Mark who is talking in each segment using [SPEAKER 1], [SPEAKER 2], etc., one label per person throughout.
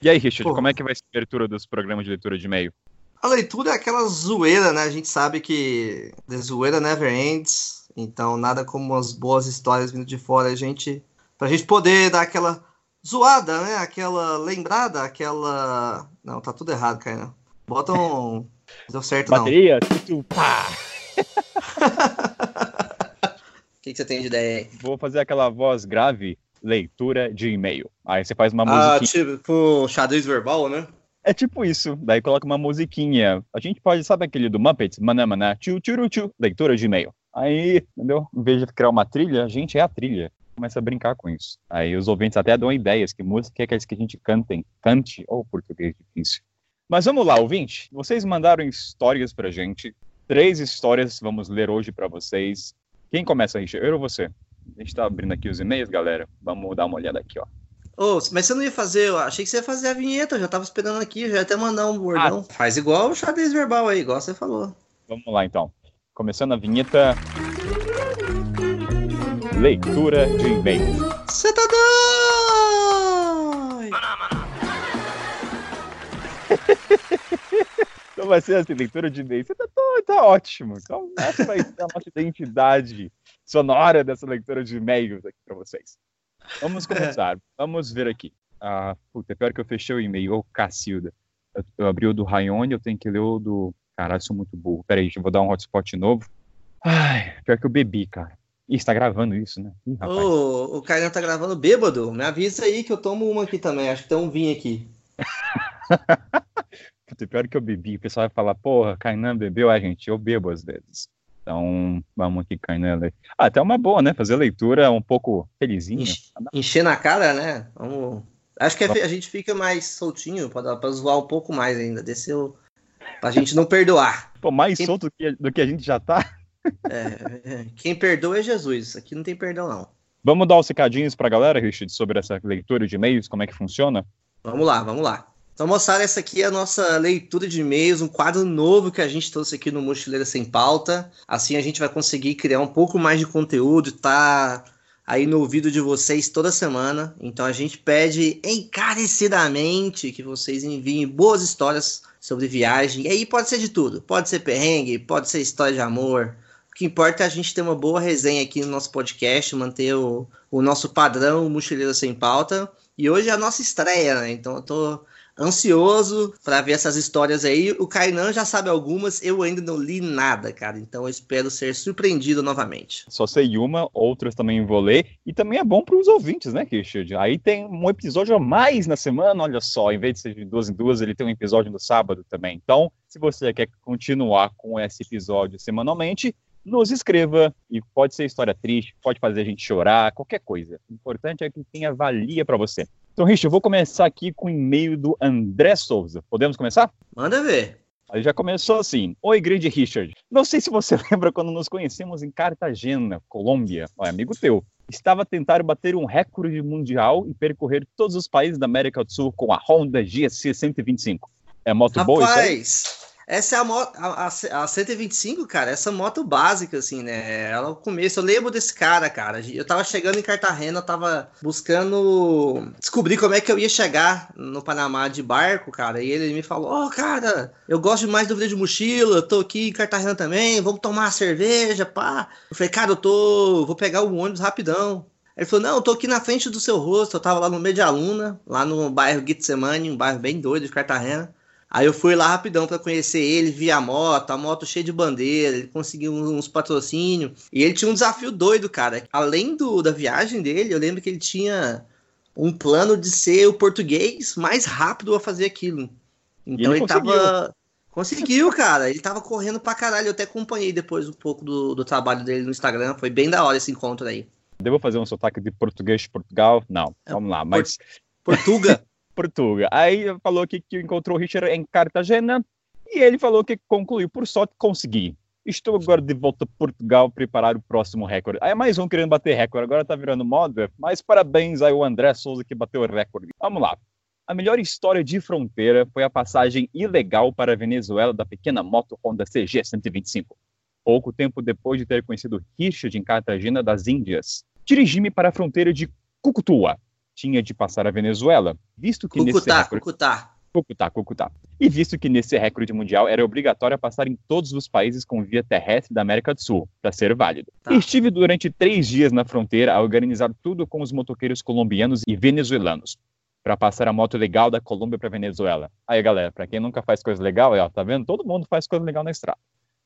[SPEAKER 1] E aí, Richard, Pô. como é que vai ser a abertura dos programas de leitura de e-mail?
[SPEAKER 2] A leitura é aquela zoeira, né? A gente sabe que the zoeira never ends, então nada como as boas histórias vindo de fora, a gente pra gente poder dar aquela zoada, né? Aquela lembrada, aquela Não, tá tudo errado, cara. Bota um Deu certo
[SPEAKER 1] Bateria, não. Bateria, pá.
[SPEAKER 2] O que, que você tem de ideia aí?
[SPEAKER 1] Vou fazer aquela voz grave, leitura de e-mail. Aí você faz uma
[SPEAKER 2] musiquinha. Ah, tipo xadrez verbal, né?
[SPEAKER 1] É tipo isso. Daí coloca uma musiquinha. A gente pode, sabe aquele do Muppets? Maná, maná, tchu, tchu, tchu, leitura de e-mail. Aí, entendeu? Em vez de criar uma trilha, a gente é a trilha. Começa a brincar com isso. Aí os ouvintes até dão ideias que música é que a gente cantem, cante, ou oh, português difícil. Mas vamos lá, ouvinte. Vocês mandaram histórias pra gente. Três histórias vamos ler hoje para vocês. Quem começa, Richard? Eu ou você? A gente tá abrindo aqui os e-mails, galera. Vamos dar uma olhada aqui, ó.
[SPEAKER 2] Oh, mas você não ia fazer, eu achei que você ia fazer a vinheta, eu já tava esperando aqui, já ia até mandar um bordão. Ah. Faz igual o xadrez verbal aí, igual você falou.
[SPEAKER 1] Vamos lá então. Começando a vinheta. Leitura de e-mail.
[SPEAKER 2] Você tá doido!
[SPEAKER 1] então vai ser assim, leitura de e-mail. Você tá doido, tá ótimo. Então essa vai ser a nossa identidade sonora dessa leitura de e-mails aqui para vocês. Vamos começar. Vamos ver aqui. Ah, puta, é pior que eu fechei o e-mail. Ô, Cacilda. Eu, eu, abri o do Rayone, eu tenho que ler o do. Caralho, sou muito burro. Peraí, eu vou dar um hotspot novo. Ai, pior que eu bebi, cara. Ih, está gravando isso, né? Ih,
[SPEAKER 2] rapaz. Ô, o Caio tá gravando bêbado. Me avisa aí que eu tomo uma aqui também. Acho que tem um vinho aqui.
[SPEAKER 1] Puta, pior que eu bebi. O pessoal vai falar, porra, Kainan bebeu. a gente, eu bebo às vezes. Então, vamos aqui, Kainan. Ah, até uma boa, né? Fazer leitura um pouco felizinho.
[SPEAKER 2] Encher na cara, né? Vamos... Acho que a gente fica mais soltinho para zoar um pouco mais ainda. Desceu pra gente não perdoar.
[SPEAKER 1] Pô, mais quem... solto do que, do que a gente já tá.
[SPEAKER 2] É, é, quem perdoa é Jesus. Aqui não tem perdão, não.
[SPEAKER 1] Vamos dar os recadinhos pra galera, Richard, sobre essa leitura de e-mails, como é que funciona?
[SPEAKER 2] Vamos lá, vamos lá. Então, moçada, essa aqui é a nossa leitura de e-mails, um quadro novo que a gente trouxe aqui no Mochileira Sem Pauta. Assim a gente vai conseguir criar um pouco mais de conteúdo, tá aí no ouvido de vocês toda semana. Então a gente pede encarecidamente que vocês enviem boas histórias sobre viagem. E aí pode ser de tudo. Pode ser perrengue, pode ser história de amor. O que importa é a gente ter uma boa resenha aqui no nosso podcast, manter o, o nosso padrão Mochileira Sem Pauta. E hoje é a nossa estreia, né? Então eu tô ansioso para ver essas histórias aí. O Kainan já sabe algumas, eu ainda não li nada, cara. Então eu espero ser surpreendido novamente.
[SPEAKER 1] Só sei uma, outras também vou ler. E também é bom para os ouvintes, né, Richard? Aí tem um episódio a mais na semana, olha só. Em vez de ser de duas em duas, ele tem um episódio no sábado também. Então, se você quer continuar com esse episódio semanalmente, nos escreva. E pode ser história triste, pode fazer a gente chorar, qualquer coisa. O importante é que tenha valia para você. Então, Richard, eu vou começar aqui com o e-mail do André Souza. Podemos começar?
[SPEAKER 2] Manda ver.
[SPEAKER 1] Aí já começou assim. Oi, grande Richard. Não sei se você lembra quando nos conhecemos em Cartagena, Colômbia. Ó, amigo teu. Estava a tentar bater um recorde mundial e percorrer todos os países da América do Sul com a Honda GSC 125. É moto Rapaz, boa isso aí?
[SPEAKER 2] Essa é a moto, a, a, a 125, cara, essa moto básica, assim, né? Ela, no começo, eu lembro desse cara, cara. Eu tava chegando em Cartagena, tava buscando descobrir como é que eu ia chegar no Panamá de barco, cara. E ele me falou: Ó, oh, cara, eu gosto mais do vídeo de mochila, tô aqui em Cartagena também, vamos tomar uma cerveja, pá. Eu falei, cara, eu tô. Vou pegar o ônibus rapidão. Ele falou: Não, eu tô aqui na frente do seu rosto. Eu tava lá no meio de aluna, lá no bairro Gitsemane, um bairro bem doido de Cartagena. Aí eu fui lá rapidão para conhecer ele, vi a moto, a moto cheia de bandeira, ele conseguiu uns patrocínios. E ele tinha um desafio doido, cara. Além do, da viagem dele, eu lembro que ele tinha um plano de ser o português mais rápido a fazer aquilo. Então ele, ele tava. Conseguiu, cara. Ele tava correndo pra caralho. Eu até acompanhei depois um pouco do, do trabalho dele no Instagram. Foi bem da hora esse encontro aí.
[SPEAKER 1] Devo fazer um sotaque de português de Portugal? Não, é, vamos lá. Mas.
[SPEAKER 2] Portuga?
[SPEAKER 1] Portugal. Aí falou que, que encontrou o Richard em Cartagena e ele falou que concluiu, por sorte, consegui. Estou agora de volta a Portugal preparar o próximo recorde. Aí mais um querendo bater recorde, agora tá virando moda, mas parabéns aí ao André Souza que bateu o recorde. Vamos lá. A melhor história de fronteira foi a passagem ilegal para a Venezuela da pequena moto Honda CG 125. Pouco tempo depois de ter conhecido Richard em Cartagena das Índias, dirigi-me para a fronteira de Cucutua, tinha de passar a Venezuela, visto que
[SPEAKER 2] Cucutá,
[SPEAKER 1] nesse recorde...
[SPEAKER 2] Cucutá.
[SPEAKER 1] Cucutá, Cucutá. E visto que nesse recorde mundial era obrigatório passar em todos os países com via terrestre da América do Sul, para ser válido.
[SPEAKER 2] Tá.
[SPEAKER 1] Estive durante três dias na fronteira a organizar tudo com os motoqueiros colombianos e venezuelanos, para passar a moto legal da Colômbia para Venezuela. Aí, galera, para quem nunca faz coisa legal, ó, tá vendo? Todo mundo faz coisa legal na estrada.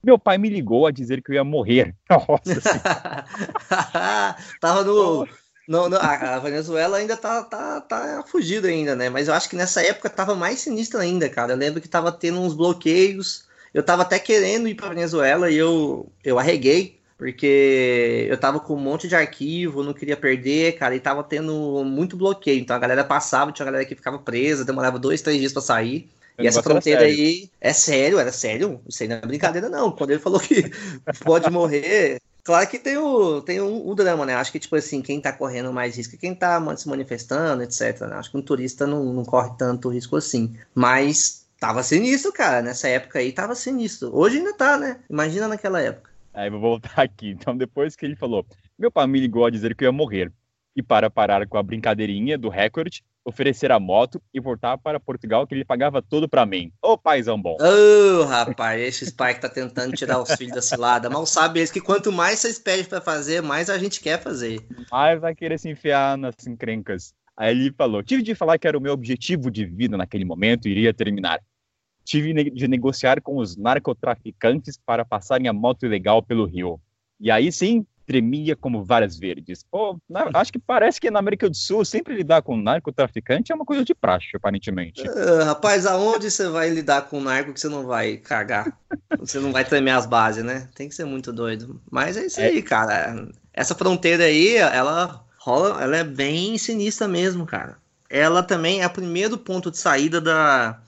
[SPEAKER 1] Meu pai me ligou a dizer que eu ia morrer. Nossa.
[SPEAKER 2] Tava no. No- no- a Venezuela ainda tá, tá, tá fugida ainda, né? Mas eu acho que nessa época tava mais sinistro ainda, cara. Eu lembro que tava tendo uns bloqueios. Eu tava até querendo ir pra Venezuela e eu, eu arreguei, porque eu tava com um monte de arquivo, não queria perder, cara, e tava tendo muito bloqueio. Então a galera passava, tinha uma galera que ficava presa, demorava dois, três dias pra sair. E essa fronteira aí é sério, era sério. Isso aí não é brincadeira, não. Quando ele falou que pode morrer. Claro que tem o, tem o drama, né? Acho que, tipo assim, quem tá correndo mais risco é quem tá se manifestando, etc. né? Acho que um turista não, não corre tanto risco assim. Mas tava sinistro, cara. Nessa época aí tava sinistro. Hoje ainda tá, né? Imagina naquela época.
[SPEAKER 1] Aí vou voltar aqui. Então, depois que ele falou, meu pai me ligou a dizer que eu ia morrer. E para parar com a brincadeirinha do recorde, oferecer a moto e voltar para Portugal, que ele pagava tudo para mim. Ô paizão bom.
[SPEAKER 2] Ô, rapaz, esses pais que tá tentando tirar os filhos da cilada. Mal sabe eles que quanto mais vocês pedem pra fazer, mais a gente quer fazer.
[SPEAKER 1] Mas vai querer se enfiar nas encrencas. Aí ele falou: tive de falar que era o meu objetivo de vida naquele momento iria terminar. Tive de negociar com os narcotraficantes para passarem a moto ilegal pelo Rio. E aí sim, tremia como varas verdes. Pô, na- acho que parece que na América do Sul sempre lidar com narcotraficante é uma coisa de praxe, aparentemente.
[SPEAKER 2] Ah, rapaz, aonde você vai lidar com narco que você não vai cagar? Você não vai tremer as bases, né? Tem que ser muito doido. Mas é isso
[SPEAKER 1] É.
[SPEAKER 2] aí, cara. Essa fronteira aí, ela rola, ela é bem sinistra mesmo, cara. Ela também é o primeiro ponto de saída da,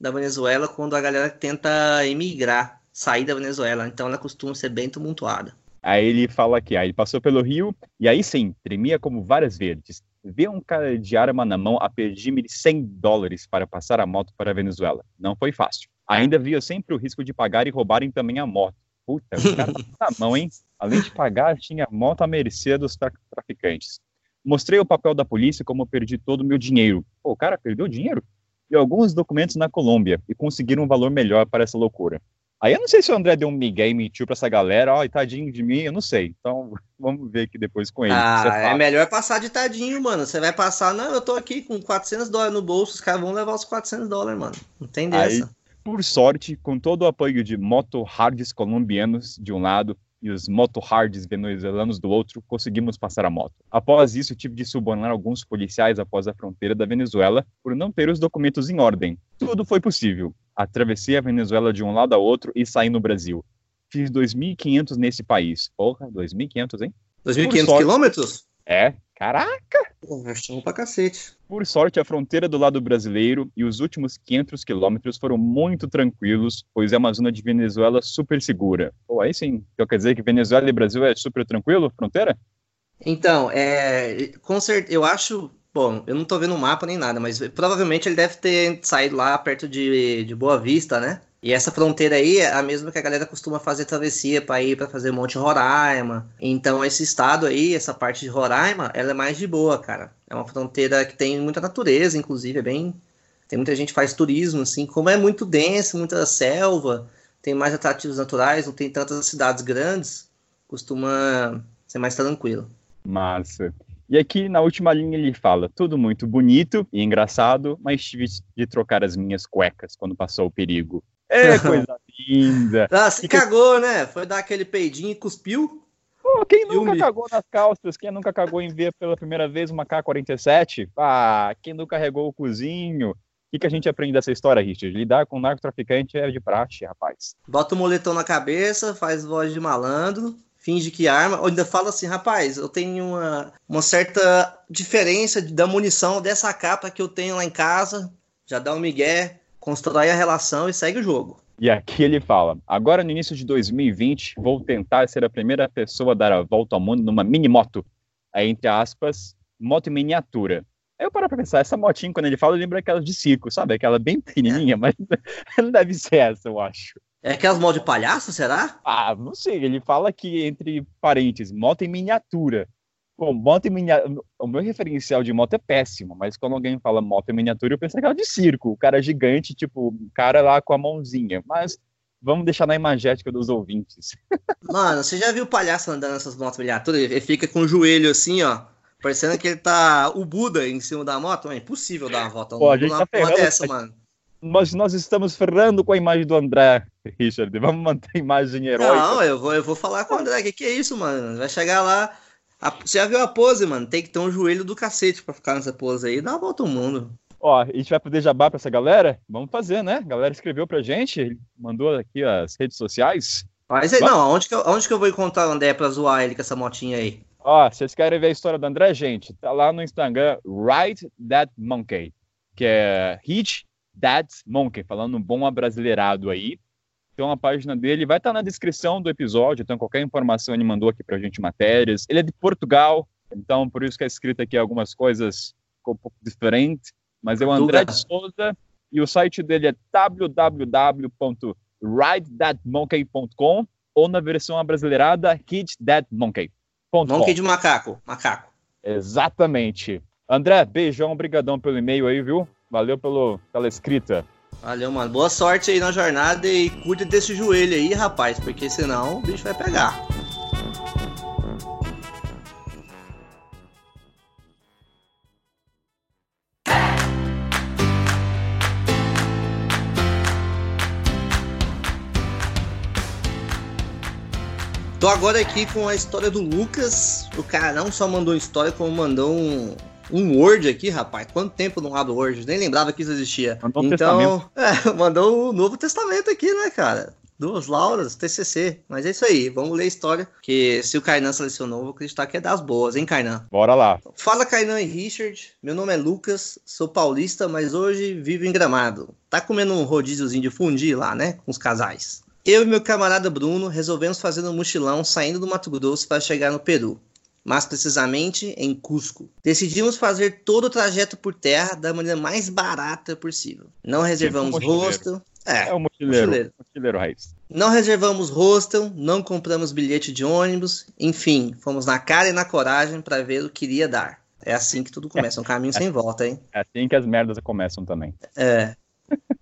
[SPEAKER 2] da Venezuela quando a galera tenta emigrar, sair da Venezuela. Então ela costuma ser bem tumultuada.
[SPEAKER 1] Aí ele fala aqui, aí ele passou pelo Rio, e aí sim, tremia como varas verdes. Ver um cara de arma na mão a pedir-me 100 dólares para passar a moto para a Venezuela. Não foi fácil. Ainda via sempre o risco de pagar e roubarem também a moto. Puta, o cara tá na mão, hein? Além de pagar, tinha a moto à mercê dos tra- traficantes. Mostrei o papel da polícia como perdi todo o meu dinheiro. Pô, o cara perdeu dinheiro? E alguns documentos na Colômbia e conseguiram um valor melhor para essa loucura. Aí eu não sei se o André deu um migué e mentiu pra essa galera, ó, e tadinho de mim, eu não sei. Então, vamos ver aqui depois com ele.
[SPEAKER 2] Ah, é melhor passar de tadinho, mano. Você vai passar, não, eu tô aqui com 400 dólares no bolso, os caras vão levar os 400 dólares, mano. Não tem
[SPEAKER 1] Aí-
[SPEAKER 2] dessa.
[SPEAKER 1] Por sorte, com todo o apoio de moto-hards colombianos de um lado e os moto-hards venezuelanos do outro, conseguimos passar a moto. Após isso, tive de subornar alguns policiais após a fronteira da Venezuela por não ter os documentos em ordem. Tudo foi possível. Atravessei a Venezuela de um lado ao outro e saí no Brasil. Fiz 2.500 nesse país. Porra, 2.500, hein?
[SPEAKER 2] 2.500
[SPEAKER 1] sorte-
[SPEAKER 2] quilômetros?
[SPEAKER 1] É, caraca!
[SPEAKER 2] Pô, achamos pra cacete.
[SPEAKER 1] Por sorte, a fronteira do lado brasileiro e os últimos 500 quilômetros foram muito tranquilos, pois é uma zona de Venezuela super segura. Pô, aí sim. Então quer dizer que Venezuela e Brasil é super tranquilo, fronteira?
[SPEAKER 2] Então, é, com certeza, eu acho, bom, eu não tô vendo o mapa nem nada, mas provavelmente ele deve ter saído lá perto de, de Boa Vista, né? E essa fronteira aí é a mesma que a galera costuma fazer travessia para ir para fazer Monte Roraima. Então esse estado aí, essa parte de Roraima, ela é mais de boa, cara. É uma fronteira que tem muita natureza, inclusive, é bem tem muita gente que faz turismo assim, como é muito denso, muita selva, tem mais atrativos naturais, não tem tantas cidades grandes, costuma ser mais tranquilo.
[SPEAKER 1] Massa. E aqui na última linha ele fala: tudo muito bonito e engraçado, mas tive de trocar as minhas cuecas quando passou o perigo. É coisa linda.
[SPEAKER 2] Ah, se cagou, né? Foi dar aquele peidinho e cuspiu.
[SPEAKER 1] Pô, quem nunca cagou nas calças? Quem nunca cagou em ver pela primeira vez uma K-47? Ah, quem nunca regou o cozinho? O que, que a gente aprende dessa história, Richard? Lidar com narcotraficante é de praxe, rapaz.
[SPEAKER 2] Bota o moletom na cabeça, faz voz de malandro, finge que arma, ou ainda fala assim, rapaz, eu tenho uma, uma certa diferença da munição dessa capa que eu tenho lá em casa. Já dá um migué, constrói a relação e segue o jogo.
[SPEAKER 1] E aqui ele fala: agora no início de 2020, vou tentar ser a primeira pessoa a dar a volta ao mundo numa mini moto. Aí, entre aspas, moto em miniatura. Aí eu paro pra pensar, essa motinha, quando ele fala, lembra aquelas de circo, sabe? Aquela bem pequenininha, mas não deve ser essa, eu acho.
[SPEAKER 2] É aquelas mãos de palhaço, será?
[SPEAKER 1] Ah, não sei, ele fala que, entre parênteses, moto em miniatura. Bom, moto em miniatura. O meu referencial de moto é péssimo, mas quando alguém fala moto em miniatura, eu penso naquela de circo. O cara gigante, tipo, o cara lá com a mãozinha. Mas vamos deixar na imagética dos ouvintes.
[SPEAKER 2] Mano, você já viu o palhaço andando nessas motos miniaturas? Ele fica com o joelho assim, ó. Parecendo que ele tá o Buda em cima da moto. É impossível dar uma volta
[SPEAKER 1] Pô, a gente tá ferrando, dessa, mano. Mas nós estamos ferrando com a imagem do André, Richard. Vamos manter a imagem heróica.
[SPEAKER 2] Não, eu vou, eu vou falar com o André. O que, que é isso, mano? Vai chegar lá. A, você já viu a pose, mano? Tem que ter um joelho do cacete pra ficar nessa pose aí. Dá uma volta ao mundo.
[SPEAKER 1] Ó, a gente vai poder jabá pra essa galera? Vamos fazer, né? A galera escreveu pra gente, mandou aqui as redes sociais.
[SPEAKER 2] Mas aí, não, onde que, eu, onde que eu vou encontrar o André pra zoar ele com essa motinha aí?
[SPEAKER 1] Ó, vocês querem ver a história do André, gente? Tá lá no Instagram, Ride That Monkey, que é Hit That Monkey, falando um bom abrasileirado aí. Então a página dele vai estar tá na descrição do episódio, então qualquer informação ele mandou aqui pra gente matérias. Ele é de Portugal, então por isso que é escrito aqui algumas coisas um pouco diferentes, mas é o André de Souza e o site dele é www.ridethatmonkey.com ou na versão abrasileirada hitthatmonkey.
[SPEAKER 2] Monkey de macaco, macaco.
[SPEAKER 1] Exatamente. André, beijão, brigadão pelo e-mail aí, viu? Valeu pelo, pela escrita.
[SPEAKER 2] Valeu, mano. Boa sorte aí na jornada e cuide desse joelho aí, rapaz, porque senão o bicho vai pegar. Tô agora aqui com a história do Lucas. O cara não só mandou história, como mandou um, um Word aqui, rapaz. Quanto tempo não abro Word? Nem lembrava que isso existia. Mandou então, é, mandou o Novo Testamento aqui, né, cara? Duas Lauras, TCC. Mas é isso aí, vamos ler a história. Que se o Kainan selecionou, vou acreditar que é das boas, hein, Kainan?
[SPEAKER 1] Bora lá.
[SPEAKER 2] Fala, Kainan e Richard. Meu nome é Lucas, sou paulista, mas hoje vivo em Gramado. Tá comendo um rodíziozinho de fundi lá, né? Com os casais. Eu e meu camarada Bruno resolvemos fazer um mochilão saindo do Mato Grosso para chegar no Peru, mais precisamente em Cusco. Decidimos fazer todo o trajeto por terra da maneira mais barata possível. Não reservamos tipo hostel.
[SPEAKER 1] É, é o mochileiro, mochileiro. mochileiro raiz.
[SPEAKER 2] Não reservamos hostel, não compramos bilhete de ônibus, enfim, fomos na cara e na coragem para ver o que iria dar. É assim que tudo começa, um caminho sem volta, hein?
[SPEAKER 1] É assim que as merdas começam também.
[SPEAKER 2] É.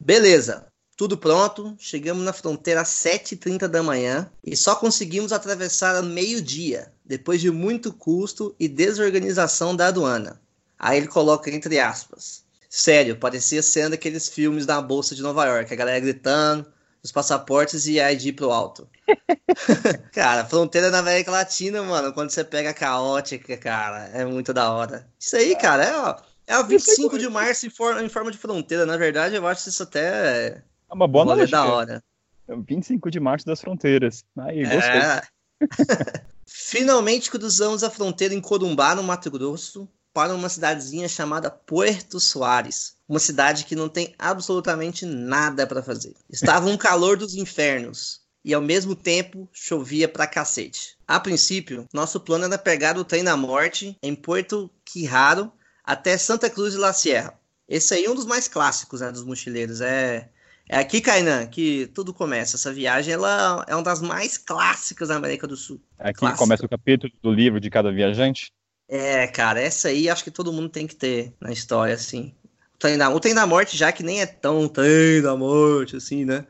[SPEAKER 2] Beleza. Tudo pronto, chegamos na fronteira às 7h30 da manhã e só conseguimos atravessar ao meio-dia, depois de muito custo e desorganização da aduana. Aí ele coloca entre aspas. Sério, parecia sendo aqueles filmes da Bolsa de Nova York, a galera gritando, os passaportes e a ID pro alto. cara, fronteira na América Latina, mano, quando você pega a caótica, cara, é muito da hora. Isso aí, cara, é, ó, é o 25 de março em, for, em forma de fronteira. Na verdade, eu acho isso até
[SPEAKER 1] é uma boa
[SPEAKER 2] noite. da hora.
[SPEAKER 1] 25 é de março das fronteiras. Aí, gostei. É.
[SPEAKER 2] Finalmente cruzamos a fronteira em Corumbá, no Mato Grosso, para uma cidadezinha chamada Puerto Soares. Uma cidade que não tem absolutamente nada para fazer. Estava um calor dos infernos e ao mesmo tempo chovia pra cacete. A princípio, nosso plano era pegar o trem da morte em Porto Quirraro até Santa Cruz de la Sierra. Esse aí é um dos mais clássicos né, dos mochileiros. É é aqui, Kainan, que tudo começa. Essa viagem ela é uma das mais clássicas da América do Sul.
[SPEAKER 1] É aqui Clássica. começa o capítulo do livro de cada viajante?
[SPEAKER 2] É, cara, essa aí acho que todo mundo tem que ter na história, assim. O trem da, o trem da morte, já que nem é tão trem da morte, assim, né?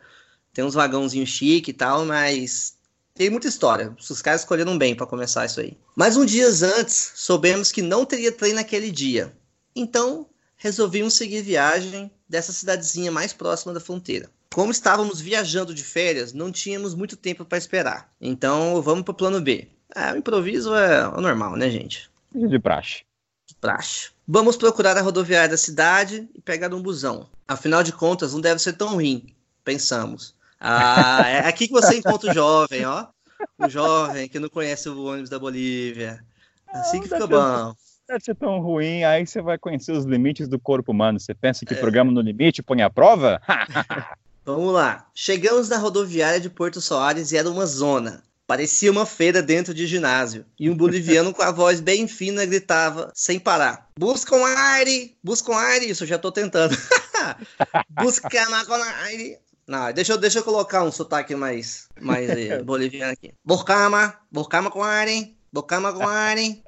[SPEAKER 2] Tem uns vagãozinhos chique e tal, mas tem muita história. Os caras escolheram bem para começar isso aí. Mas um dia antes, soubemos que não teria trem naquele dia. Então, resolvimos seguir viagem dessa cidadezinha mais próxima da fronteira. Como estávamos viajando de férias, não tínhamos muito tempo para esperar. Então vamos para o plano B. É, o improviso é o normal, né, gente?
[SPEAKER 1] De praxe.
[SPEAKER 2] De praxe. Vamos procurar a rodoviária da cidade e pegar um busão. Afinal de contas, não deve ser tão ruim, pensamos. Ah, é aqui que você encontra o jovem, ó. O jovem que não conhece o ônibus da Bolívia. Assim que fica bom
[SPEAKER 1] deve ser tão ruim, aí você vai conhecer os limites do corpo humano. Você pensa que é. programa no limite põe a prova?
[SPEAKER 2] Vamos lá. Chegamos na rodoviária de Porto Soares e era uma zona. Parecia uma feira dentro de ginásio. E um boliviano com a voz bem fina gritava, sem parar: Buscam aire! Buscam aire! Isso eu já tô tentando. Busca aire! Não, deixa eu, deixa eu colocar um sotaque mais, mais eh, boliviano aqui. Buscama, buscama com aire! Bocama Guarani.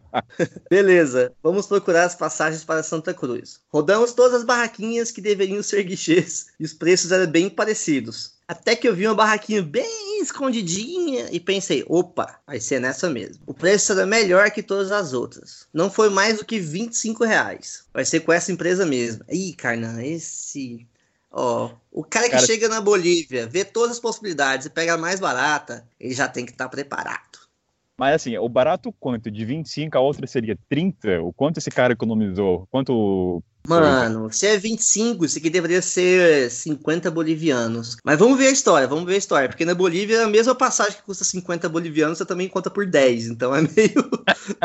[SPEAKER 2] Beleza, vamos procurar as passagens para Santa Cruz. Rodamos todas as barraquinhas que deveriam ser guichês e os preços eram bem parecidos. Até que eu vi uma barraquinha bem escondidinha e pensei, opa, vai ser nessa mesmo. O preço era melhor que todas as outras. Não foi mais do que 25 reais. Vai ser com essa empresa mesmo. Ih, Carnan, esse Ó, o cara que cara... chega na Bolívia, vê todas as possibilidades e pega a mais barata, ele já tem que estar tá preparado.
[SPEAKER 1] Mas assim, o barato quanto? De 25, a outra seria 30? O quanto esse cara economizou? Quanto.
[SPEAKER 2] Mano, se é 25, isso aqui deveria ser 50 bolivianos. Mas vamos ver a história, vamos ver a história. Porque na Bolívia, a mesma passagem que custa 50 bolivianos, você também conta por 10. Então é meio.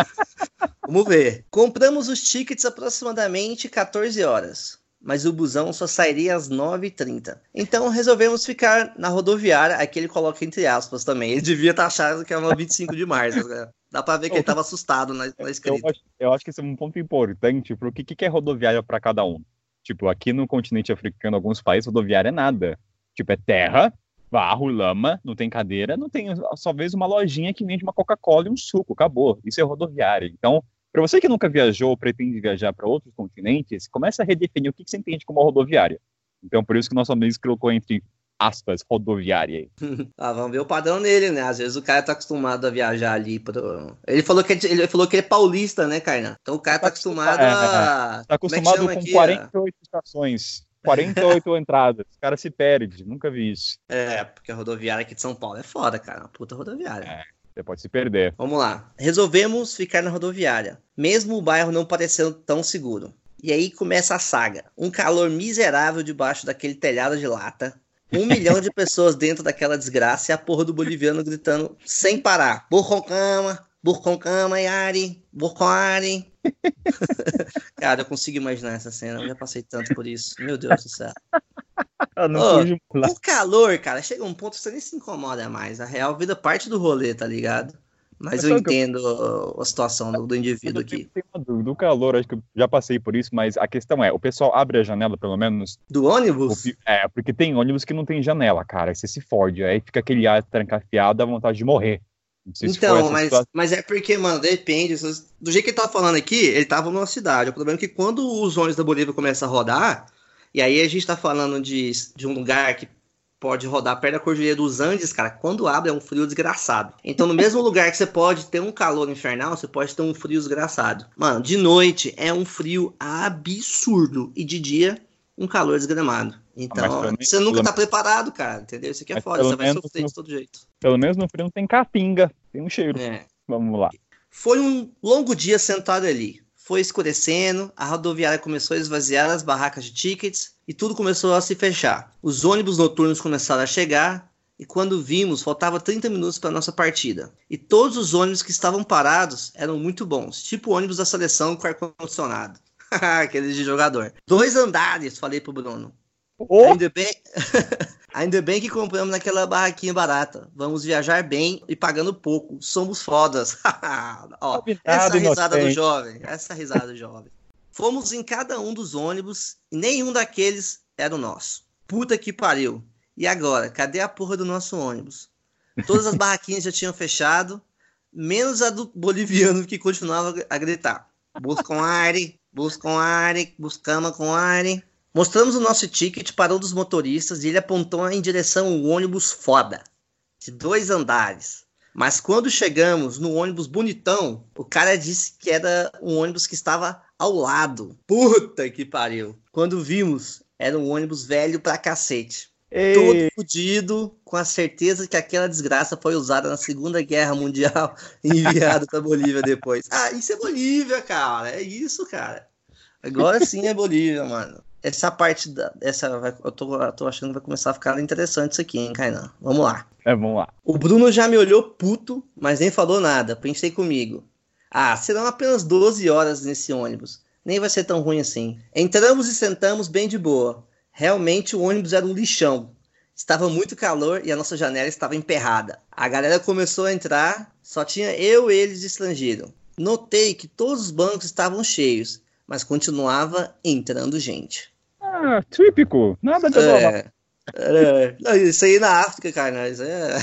[SPEAKER 2] vamos ver. Compramos os tickets aproximadamente 14 horas mas o busão só sairia às 9h30. Então resolvemos ficar na rodoviária, aqui ele coloca entre aspas também. Ele devia estar achando que era no 25 de março. Né? Dá pra ver que ele estava assustado na, na escrita.
[SPEAKER 1] Eu acho, eu acho, que esse é um ponto importante, porque o que, que é rodoviária para cada um? Tipo, aqui no continente africano, alguns países, rodoviária é nada. Tipo, é terra, barro, lama, não tem cadeira, não tem só vez uma lojinha que vende uma Coca-Cola e um suco, acabou. Isso é rodoviária. Então, para você que nunca viajou ou pretende viajar para outros continentes, comece a redefinir o que, que você entende como rodoviária. Então, por isso que nosso amigo colocou entre aspas, rodoviária.
[SPEAKER 2] ah, vamos ver o padrão nele, né? Às vezes o cara tá acostumado a viajar ali pro... Ele falou que ele falou que ele é paulista, né, Kainan? Então o cara tá acostumado é, a...
[SPEAKER 1] Tá acostumado é com aqui, 48 a... estações. 48 entradas. O cara se perde, nunca vi isso.
[SPEAKER 2] É, porque a rodoviária aqui de São Paulo é foda, cara. Uma puta rodoviária.
[SPEAKER 1] É. Você pode se perder.
[SPEAKER 2] Vamos lá. Resolvemos ficar na rodoviária, mesmo o bairro não parecendo tão seguro. E aí começa a saga. Um calor miserável debaixo daquele telhado de lata. Um milhão de pessoas dentro daquela desgraça e a porra do boliviano gritando sem parar. Burroncama, burroncama, Yari, burcoari. Cara, eu consigo imaginar essa cena. Eu já passei tanto por isso. Meu Deus do céu. Oh, o calor, cara, chega um ponto que você nem se incomoda mais. A real vida parte do rolê, tá ligado? Mas eu entendo eu... a situação do, do indivíduo aqui.
[SPEAKER 1] Do calor, acho que eu já passei por isso, mas a questão é, o pessoal abre a janela, pelo menos.
[SPEAKER 2] Do ônibus?
[SPEAKER 1] O, é, porque tem ônibus que não tem janela, cara. Você se fode. Aí fica aquele ar trancafiado, dá vontade de morrer.
[SPEAKER 2] Então, mas, mas é porque, mano, depende. Do jeito que ele tava falando aqui, ele tava numa cidade. O problema é que quando os ônibus da Bolívia começam a rodar, e aí a gente está falando de, de um lugar que pode rodar perto da Cordilheira dos Andes, cara, quando abre é um frio desgraçado. Então, no mesmo lugar que você pode ter um calor infernal, você pode ter um frio desgraçado. Mano, de noite é um frio absurdo e de dia um calor desgramado. Então, você nunca tá preparado, cara, entendeu? Isso aqui é foda, você vai sofrer de todo jeito.
[SPEAKER 1] Pelo menos no frio não tem capinga, tem um cheiro. É. Vamos lá.
[SPEAKER 2] Foi um longo dia sentado ali. Foi escurecendo, a rodoviária começou a esvaziar as barracas de tickets e tudo começou a se fechar. Os ônibus noturnos começaram a chegar e quando vimos, faltava 30 minutos para nossa partida. E todos os ônibus que estavam parados eram muito bons, tipo ônibus da seleção com ar-condicionado. Aqueles de jogador. Dois andares, falei pro Bruno. Oh. Ainda bem. Ainda bem que compramos naquela barraquinha barata. Vamos viajar bem e pagando pouco. Somos fodas. Ó, essa risada do jovem. Essa risada do jovem. Fomos em cada um dos ônibus e nenhum daqueles era o nosso. Puta que pariu. E agora? Cadê a porra do nosso ônibus? Todas as barraquinhas já tinham fechado, menos a do boliviano que continuava a gritar. Buscam Ari, buscam Ari, buscamos com Ari. Mostramos o nosso ticket para um dos motoristas e ele apontou em direção ao ônibus foda, de dois andares. Mas quando chegamos no ônibus bonitão, o cara disse que era um ônibus que estava ao lado. Puta que pariu. Quando vimos, era um ônibus velho pra cacete. Ei. Todo fodido, com a certeza que aquela desgraça foi usada na Segunda Guerra Mundial e enviada pra Bolívia depois. Ah, isso é Bolívia, cara. É isso, cara. Agora sim é Bolívia, mano essa parte da. Essa, eu, tô, eu tô achando que vai começar a ficar interessante isso aqui, hein, Kainan? Vamos lá.
[SPEAKER 1] É, vamos lá.
[SPEAKER 2] O Bruno já me olhou puto, mas nem falou nada. Pensei comigo. Ah, serão apenas 12 horas nesse ônibus. Nem vai ser tão ruim assim. Entramos e sentamos bem de boa. Realmente o ônibus era um lixão. Estava muito calor e a nossa janela estava emperrada. A galera começou a entrar, só tinha eu e eles de estrangeiro. Notei que todos os bancos estavam cheios, mas continuava entrando gente.
[SPEAKER 1] Ah, típico. Nada de é,
[SPEAKER 2] É, isso aí na África, cara. Isso é...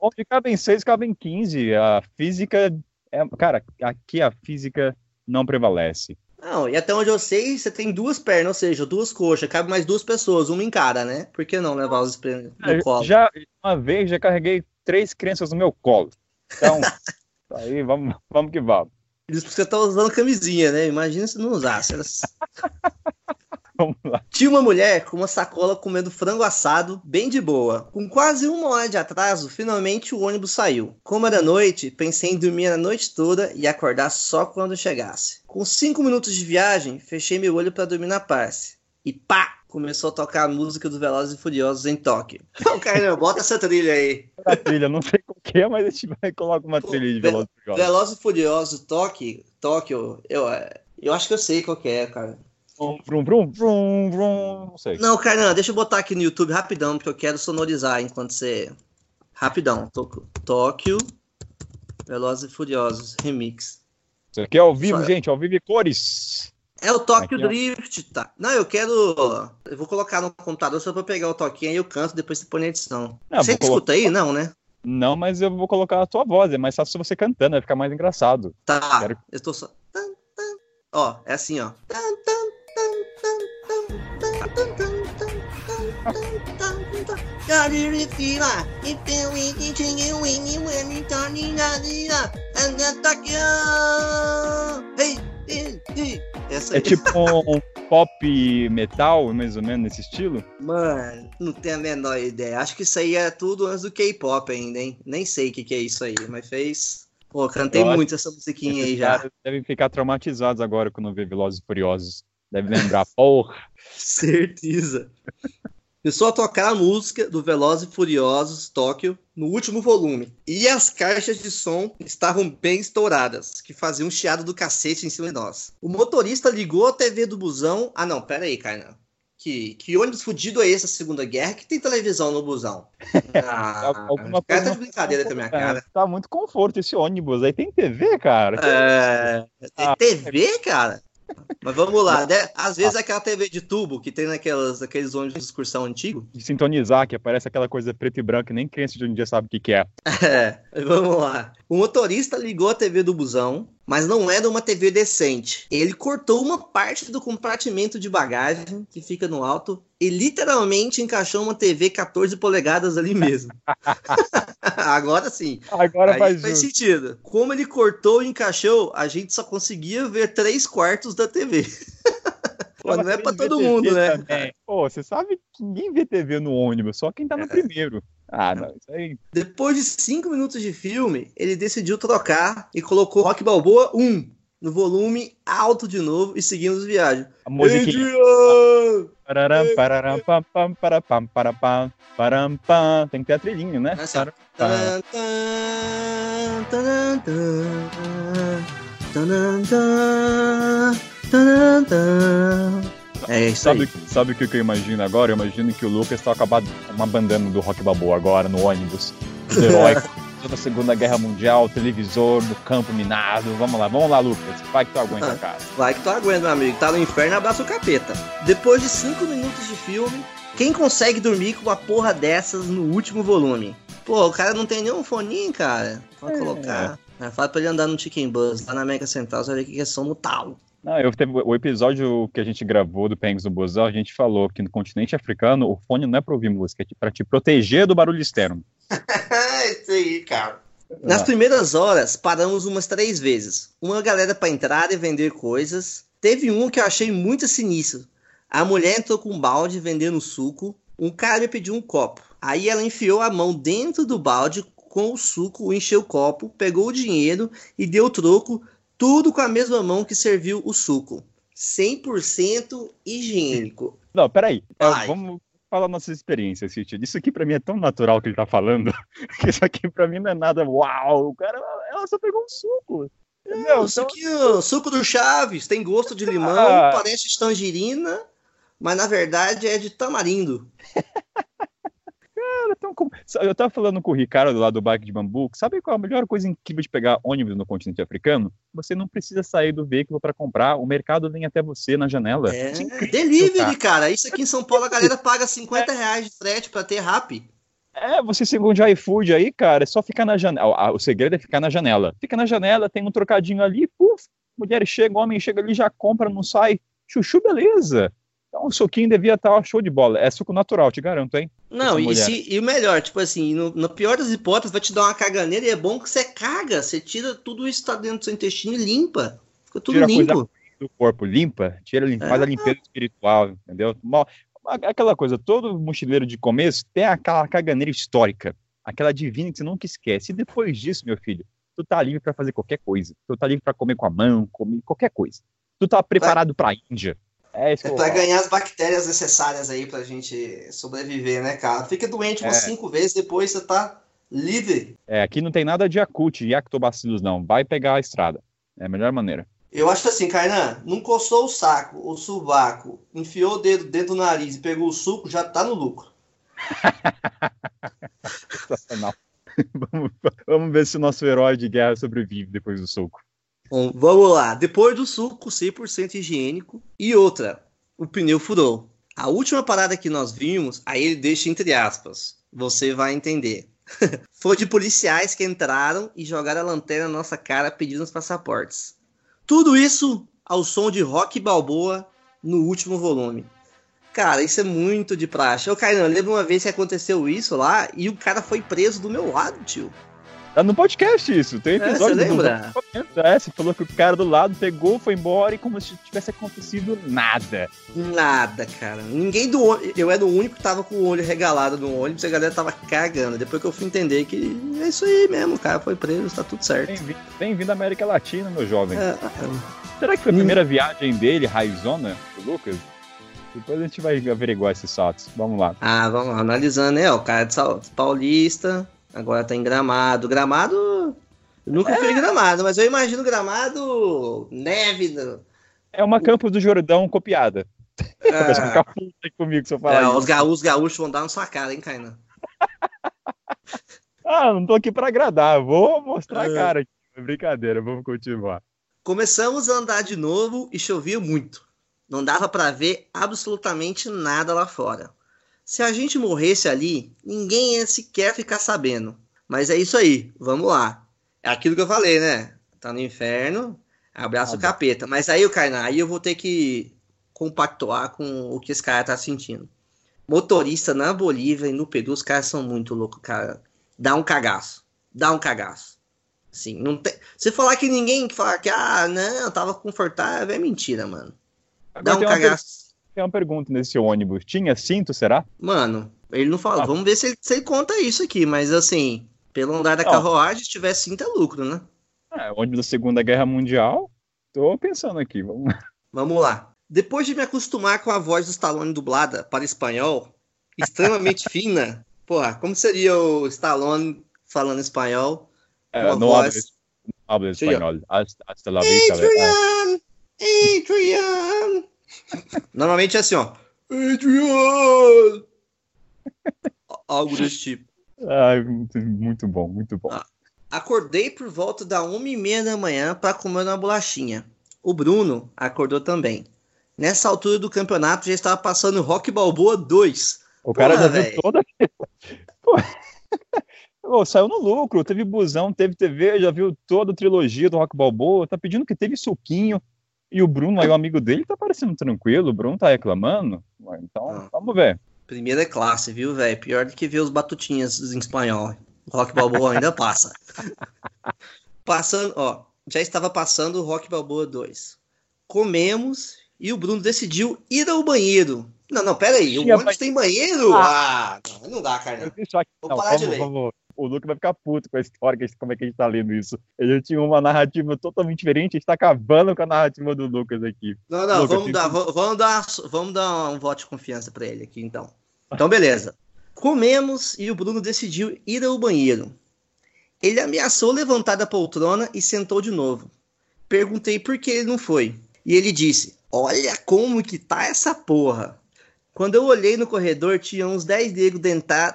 [SPEAKER 1] Onde cabem seis, cabem 15. A física. É... Cara, aqui a física não prevalece.
[SPEAKER 2] Não, e até onde eu sei, você tem duas pernas, ou seja, duas coxas, cabe mais duas pessoas, uma em cada, né? Por que não levar os no
[SPEAKER 1] é, colo? Já, uma vez, já carreguei três crianças no meu colo. Então, aí, vamos, vamos que vamos.
[SPEAKER 2] Isso porque você tá usando camisinha, né? Imagina se não usasse. Vamos lá. Tinha uma mulher com uma sacola comendo frango assado, bem de boa. Com quase uma hora de atraso, finalmente o ônibus saiu. Como era noite, pensei em dormir a noite toda e acordar só quando chegasse. Com cinco minutos de viagem, fechei meu olho para dormir na paz. E pá! Começou a tocar a música dos Velozes e Furiosos em Tóquio. Ô, Caramba, bota essa trilha aí.
[SPEAKER 1] A trilha, não sei qual que é, mas a gente vai colocar uma trilha de Velozes e Furiosos.
[SPEAKER 2] Velozes e Furiosos, Tóquio, Tóquio, eu, eu acho que eu sei qual que é, cara.
[SPEAKER 1] Vrum, vrum, vrum, vrum, não sei.
[SPEAKER 2] Não, Carnan, deixa eu botar aqui no YouTube rapidão, porque eu quero sonorizar enquanto você. Rapidão. Tóquio, Velozes e Furiosos, remix.
[SPEAKER 1] Isso aqui é ao vivo, Só... gente, ao vivo e cores.
[SPEAKER 2] É o Tóquio Drift, tá? Não, eu quero. Eu vou colocar no computador só pra pegar o toquinho aí eu canto, depois você põe na edição. Não, você escuta aí? Não, né?
[SPEAKER 1] Não, mas eu vou colocar a tua voz, é mais fácil você cantando, vai ficar mais engraçado.
[SPEAKER 2] Tá, quero... eu estou só. Ó, é assim, ó.
[SPEAKER 1] É tipo um pop metal, mais ou menos nesse estilo?
[SPEAKER 2] Mano, não tenho a menor ideia. Acho que isso aí é tudo antes do K-pop ainda, hein? Nem sei o que, que é isso aí, mas fez. Pô, cantei Eu muito essa musiquinha aí já.
[SPEAKER 1] Devem ficar traumatizados agora quando vê Velozes e Furiosos. Deve lembrar, porra.
[SPEAKER 2] Certeza. Começou a tocar a música do Velozes e Furiosos Tóquio no último volume. E as caixas de som estavam bem estouradas, que faziam um chiado do cacete em cima de nós. O motorista ligou a TV do busão. Ah, não, pera aí, Kainan. Que, que ônibus fudido é esse, a Segunda Guerra, que tem televisão no busão? Ah, Alguma cara tá de brincadeira com a minha cara.
[SPEAKER 1] Tá muito conforto esse ônibus aí. Tem TV, cara?
[SPEAKER 2] É, tem ah, TV, cara? Mas vamos lá, né? Às vezes é aquela TV de tubo que tem naquelas, aqueles ônibus de excursão antigo.
[SPEAKER 1] De sintonizar, que aparece aquela coisa preto e branco, nem criança de um dia sabe o que, que é.
[SPEAKER 2] É, vamos lá. O motorista ligou a TV do busão, mas não era uma TV decente. Ele cortou uma parte do compartimento de bagagem que fica no alto e literalmente encaixou uma TV 14 polegadas ali mesmo. Agora sim.
[SPEAKER 1] Agora faz,
[SPEAKER 2] faz sentido. Como ele cortou e encaixou, a gente só conseguia ver três quartos da TV. Pô, não é pra todo mundo, né? Também.
[SPEAKER 1] Pô, você sabe que ninguém vê TV no ônibus, só quem tá no é. primeiro. Ah, não, isso aí.
[SPEAKER 2] Depois de cinco minutos de filme, ele decidiu trocar e colocou Rock Balboa 1 no volume alto de novo e seguimos viagem.
[SPEAKER 1] A musiquinha. Pam. Tem que ter a trilhinha, né? Nossa. Tan, é isso sabe, aí. Sabe o que eu imagino agora? Eu imagino que o Lucas tá acabado uma bandana do Rock Balboa agora no ônibus. Heróico. da Segunda Guerra Mundial, televisor no campo minado. Vamos lá, vamos lá, Lucas. Vai que tu aguenta, ah, cara.
[SPEAKER 2] Vai que tu aguenta, meu amigo. Tá no inferno, abraça o capeta. Depois de cinco minutos de filme, quem consegue dormir com uma porra dessas no último volume? Pô, o cara não tem nenhum foninho, cara. Pode é. colocar. É, fala pra ele andar no Chicken Buzz, lá na América Central, você vai ver que é som no talo.
[SPEAKER 1] Não, eu teve, o episódio que a gente gravou do Penguins do Bozal, a gente falou que no continente africano o fone não é para ouvir música, é para te proteger do barulho externo.
[SPEAKER 2] Isso aí, cara. Nas primeiras horas, paramos umas três vezes. Uma galera para entrar e vender coisas. Teve um que eu achei muito sinistro. A mulher entrou com um balde vendendo suco. Um cara me pediu um copo. Aí ela enfiou a mão dentro do balde com o suco, encheu o copo, pegou o dinheiro e deu o troco tudo com a mesma mão que serviu o suco. 100% higiênico.
[SPEAKER 1] Não, peraí. Vamos falar nossas experiências, City. Isso aqui pra mim é tão natural que ele tá falando, que isso aqui pra mim não é nada uau. O cara, ela só pegou um suco.
[SPEAKER 2] É, Não, isso aqui, o suco do Chaves, tem gosto de limão, ah. parece tangerina, mas na verdade é de tamarindo.
[SPEAKER 1] cara, tão. Eu tava falando com o Ricardo lá do Bike de Bambu, sabe qual é a melhor coisa incrível de pegar ônibus no continente africano? Você não precisa sair do veículo para comprar, o mercado vem até você na janela.
[SPEAKER 2] É, é delivery, cara. Isso aqui em São Paulo a galera paga 50 reais de frete para ter rap.
[SPEAKER 1] É, você segundo de iFood aí, cara, é só ficar na janela. O segredo é ficar na janela. Fica na janela, tem um trocadinho ali, puf, mulher chega, homem chega ali, já compra, não sai. Chuchu, beleza. Então, o suquinho devia estar show de bola. É suco natural, te garanto, hein?
[SPEAKER 2] Não, e, se, e, o melhor, tipo assim, no, pior das hipóteses, vai te dar uma caganeira e é bom que você caga. Você tira tudo isso que tá dentro do seu intestino e limpa. Fica tudo tira limpo. Coisa
[SPEAKER 1] do corpo limpa, tira, limpa, é. faz a limpeza espiritual, entendeu? Aquela coisa, todo mochileiro de começo tem aquela caganeira histórica, aquela divina que você nunca esquece. E depois disso, meu filho, tu tá livre para fazer qualquer coisa. Tu tá livre para comer com a mão, comer qualquer coisa. Tu tá preparado para Índia.
[SPEAKER 2] É, isso é para ganhar as bactérias necessárias aí pra gente sobreviver, né, cara? Fica doente umas é. cinco vezes, depois você tá livre.
[SPEAKER 1] É, aqui não tem nada de acute, de lactobacilos, não. Vai pegar a estrada. É a melhor maneira.
[SPEAKER 2] Eu acho assim, Kainan, não coçou o saco, o subaco, enfiou o dedo dentro do nariz e pegou o suco, já tá no lucro.
[SPEAKER 1] Sensacional. vamos, vamos ver se o nosso herói de guerra sobrevive depois do soco.
[SPEAKER 2] Bom, vamos lá. Depois do suco 100% higiênico. E outra, o pneu furou. A última parada que nós vimos, aí ele deixa entre aspas. Você vai entender. Foi de policiais que entraram e jogaram a lanterna na nossa cara pedindo os passaportes. Tudo isso ao som de rock balboa no último volume. Cara, isso é muito de praxe. Eu, Kainan, lembro uma vez que aconteceu isso lá e o cara foi preso do meu lado, tio.
[SPEAKER 1] Tá no podcast isso, tem episódio.
[SPEAKER 2] É, você lembra?
[SPEAKER 1] Do... É, você falou que o cara do lado pegou, foi embora e como se tivesse acontecido nada.
[SPEAKER 2] Nada, cara. Ninguém do ônibus. Eu era o único que tava com o olho regalado no ônibus e a galera tava cagando. Depois que eu fui entender que é isso aí mesmo, o cara foi preso, tá tudo certo.
[SPEAKER 1] Bem-vindo bem à América Latina, meu jovem. É, é. Será que foi a primeira viagem dele, raizona, do Lucas? Depois a gente vai averiguar esses fatos. Vamos lá.
[SPEAKER 2] Ah, vamos lá. Analisando, né? O cara de Paulista, Agora tá em gramado. Gramado. Eu nunca é. fui em gramado, mas eu imagino gramado neve.
[SPEAKER 1] É uma Campos do Jordão copiada. É. Ficar puta comigo se eu falar
[SPEAKER 2] é, isso. Os gaúchos, gaúchos vão dar na sua cara, hein, Kainan?
[SPEAKER 1] ah, não tô aqui pra agradar. Vou mostrar a é. cara aqui. Brincadeira, vamos continuar.
[SPEAKER 2] Começamos a andar de novo e chovia muito. Não dava para ver absolutamente nada lá fora. Se a gente morresse ali, ninguém ia sequer ficar sabendo. Mas é isso aí, vamos lá. É aquilo que eu falei, né? Tá no inferno, abraço ah, o capeta. Mas aí, o Kainá, aí eu vou ter que compactuar com o que esse cara tá sentindo. Motorista na Bolívia e no Peru, os caras são muito loucos, cara. Dá um cagaço. Dá um cagaço. Assim, não tem... Se falar que ninguém fala que, ah, não, tava confortável, é mentira, mano. Dá um cagaço.
[SPEAKER 1] Tem uma pergunta nesse ônibus. Tinha cinto, será?
[SPEAKER 2] Mano, ele não fala. Ah. Vamos ver se ele, se ele, conta isso aqui, mas assim, pelo andar da carruagem, se tiver cinto é lucro, né?
[SPEAKER 1] É, ônibus da Segunda Guerra Mundial. Tô pensando aqui. Vamos,
[SPEAKER 2] vamos lá. Depois de me acostumar com a voz do Stallone dublada para espanhol, extremamente fina, porra, como seria o Stallone falando espanhol?
[SPEAKER 1] É, não voz... habla espanhol. Hasta, hasta la
[SPEAKER 2] vista. Adrian! Adrian! Normalmente é assim, ó. Adrian! Algo desse tipo.
[SPEAKER 1] Ai, muito bom, muito bom. Ah,
[SPEAKER 2] acordei por volta da uma e meia da manhã para comer uma bolachinha. O Bruno acordou também. Nessa altura do campeonato já estava passando Rock Balboa 2.
[SPEAKER 1] O cara Porra, já viu véio. toda. Pô, saiu no lucro, teve busão, teve TV, já viu toda a trilogia do Rock Balboa, tá pedindo que teve suquinho. E o Bruno, aí o amigo dele, tá parecendo tranquilo, o Bruno tá reclamando. Então, ah. vamos ver.
[SPEAKER 2] Primeira classe, viu, velho? Pior do que ver os batutinhas em espanhol. O Rock Balboa ainda passa. Passando, ó, já estava passando o Rock Balboa 2. Comemos e o Bruno decidiu ir ao banheiro. Não, não, pera aí. O ônibus tem banheiro? Ah, ah não, não dá, cara. Vou
[SPEAKER 1] não, parar vamos, de ler. Vamos, o Luke vai ficar puto com a história, como é que a gente tá lendo isso. Ele tinha uma narrativa totalmente diferente, a gente tá acabando com a narrativa do Lucas aqui.
[SPEAKER 2] Não, não, Lucas, vamos, dar, vamos, dar, vamos dar um voto de confiança para ele aqui, então. Então, beleza. Comemos e o Bruno decidiu ir ao banheiro. Ele ameaçou levantar da poltrona e sentou de novo. Perguntei por que ele não foi. E ele disse: Olha como que tá essa porra. Quando eu olhei no corredor, tinha uns 10 negros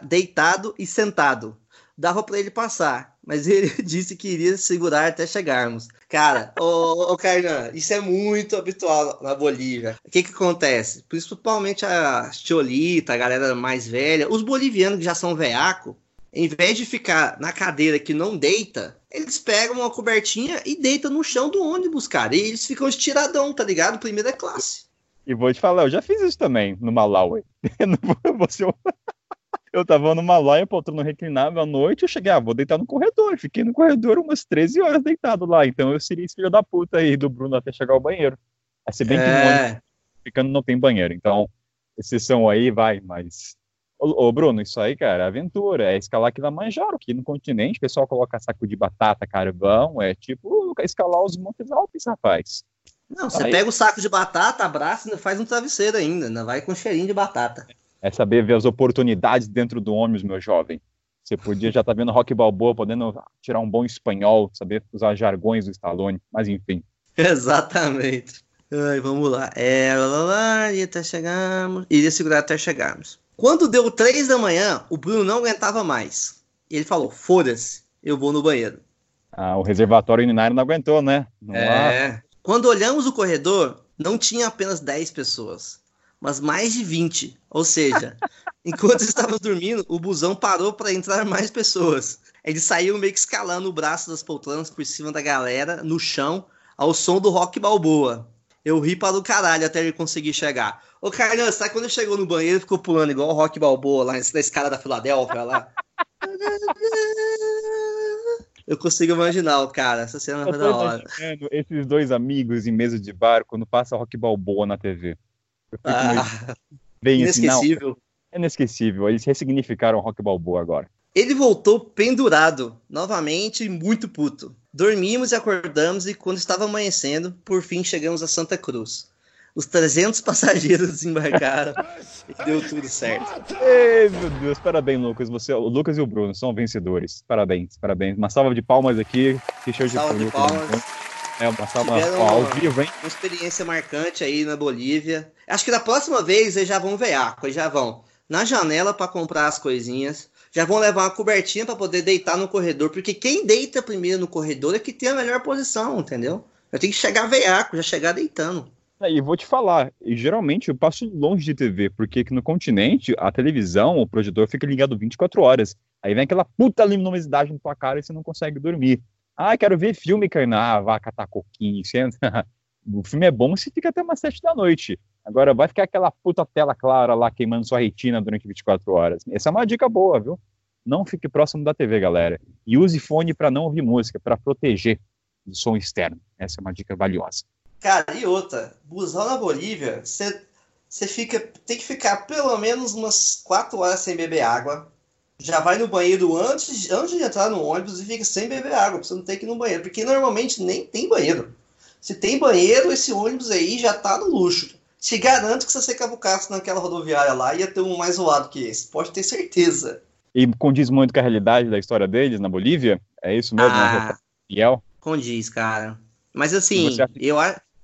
[SPEAKER 2] deitado e sentado. Dava para ele passar, mas ele disse que iria segurar até chegarmos. Cara, ô, ô Kainan, isso é muito habitual na Bolívia. O que que acontece? Principalmente a Chiolita, a galera mais velha, os bolivianos que já são veaco, em vez de ficar na cadeira que não deita, eles pegam uma cobertinha e deitam no chão do ônibus, cara. E eles ficam estiradão, tá ligado? Primeira classe.
[SPEAKER 1] E vou te falar, eu já fiz isso também no Malawi. Você... Eu tava no Malawi, poltrona reclinável à noite, eu cheguei, ah, vou deitar no corredor. Fiquei no corredor umas 13 horas deitado lá. Então eu seria esse filho da puta aí do Bruno até chegar ao banheiro. É se bem que é... no ficando não tem banheiro. Então, exceção aí vai, mas. Ô, ô, Bruno, isso aí, cara, é aventura. É escalar aqui na Manjaro, aqui no continente. O pessoal coloca saco de batata, carvão. É tipo escalar os Montes Alpes, rapaz.
[SPEAKER 2] Não, você aí... pega o saco de batata, abraça e faz um travesseiro ainda, ainda vai com cheirinho de batata.
[SPEAKER 1] É saber ver as oportunidades dentro do ônibus, meu jovem. Você podia já estar tá vendo Rock Balboa, podendo tirar um bom espanhol, saber usar jargões do Stallone, mas enfim.
[SPEAKER 2] Exatamente. Ai, vamos lá. É, lá, lá, lá, ia até chegarmos. Iria segurar até chegarmos. Quando deu três da manhã, o Bruno não aguentava mais. E ele falou: foda-se, eu vou no banheiro.
[SPEAKER 1] Ah, o reservatório urinário não aguentou, né?
[SPEAKER 2] Não é. Há... Quando olhamos o corredor, não tinha apenas 10 pessoas, mas mais de 20. Ou seja, enquanto estávamos dormindo, o busão parou para entrar mais pessoas. Eles saíram meio que escalando o braço das poltronas por cima da galera, no chão, ao som do rock balboa. Eu ri para o caralho até ele conseguir chegar. Ô, Carlos, sabe quando ele chegou no banheiro ficou pulando igual o rock balboa lá na escada da Filadélfia lá? Eu consigo imaginar o cara, essa cena foi da hora.
[SPEAKER 1] Esses dois amigos em mesa de bar quando passa Rock Balboa na TV.
[SPEAKER 2] Ah, bem inesquecível. Assim,
[SPEAKER 1] é inesquecível. Eles ressignificaram Rock Balboa agora.
[SPEAKER 2] Ele voltou pendurado, novamente muito puto. Dormimos e acordamos e quando estava amanhecendo, por fim chegamos a Santa Cruz. Os 300 passageiros desembarcaram e deu tudo certo.
[SPEAKER 1] Ei, meu Deus, parabéns, Lucas. Você, o Lucas e o Bruno são vencedores. Parabéns, parabéns. Uma salva de palmas aqui. Que show
[SPEAKER 2] salva de, de palmas.
[SPEAKER 1] É, uma salva ó, ao vivo, hein?
[SPEAKER 2] Uma experiência marcante aí na Bolívia. Acho que da próxima vez eles já vão vear, eles já vão na janela para comprar as coisinhas. Já vão levar uma cobertinha para poder deitar no corredor, porque quem deita primeiro no corredor é que tem a melhor posição, entendeu? Eu tenho que chegar veiaco, já chegar deitando.
[SPEAKER 1] É, e vou te falar, geralmente eu passo longe de TV, porque aqui no continente, a televisão, o projetor fica ligado 24 horas. Aí vem aquela puta luminosidade na tua cara e você não consegue dormir. Ah, quero ver filme, Kainan. Ah, vá catar coquinho. o filme é bom se fica até umas 7 da noite. Agora vai ficar aquela puta tela clara lá queimando sua retina durante 24 horas. Essa é uma dica boa, viu? Não fique próximo da TV, galera. E use fone para não ouvir música, para proteger do som externo. Essa é uma dica valiosa.
[SPEAKER 2] Cara, e outra, busão na Bolívia, você fica, tem que ficar pelo menos umas 4 horas sem beber água. Já vai no banheiro antes, antes de entrar no ônibus e fica sem beber água, pra você não ter que ir no banheiro, porque normalmente nem tem banheiro. Se tem banheiro, esse ônibus aí já tá no luxo. Te garanto que se você cavucasse naquela rodoviária lá, ia ter um mais zoado que esse, pode ter certeza.
[SPEAKER 1] E condiz muito com a realidade da história deles na Bolívia? É isso mesmo?
[SPEAKER 2] Ah? Fiel? Condiz, cara. Mas assim, eu,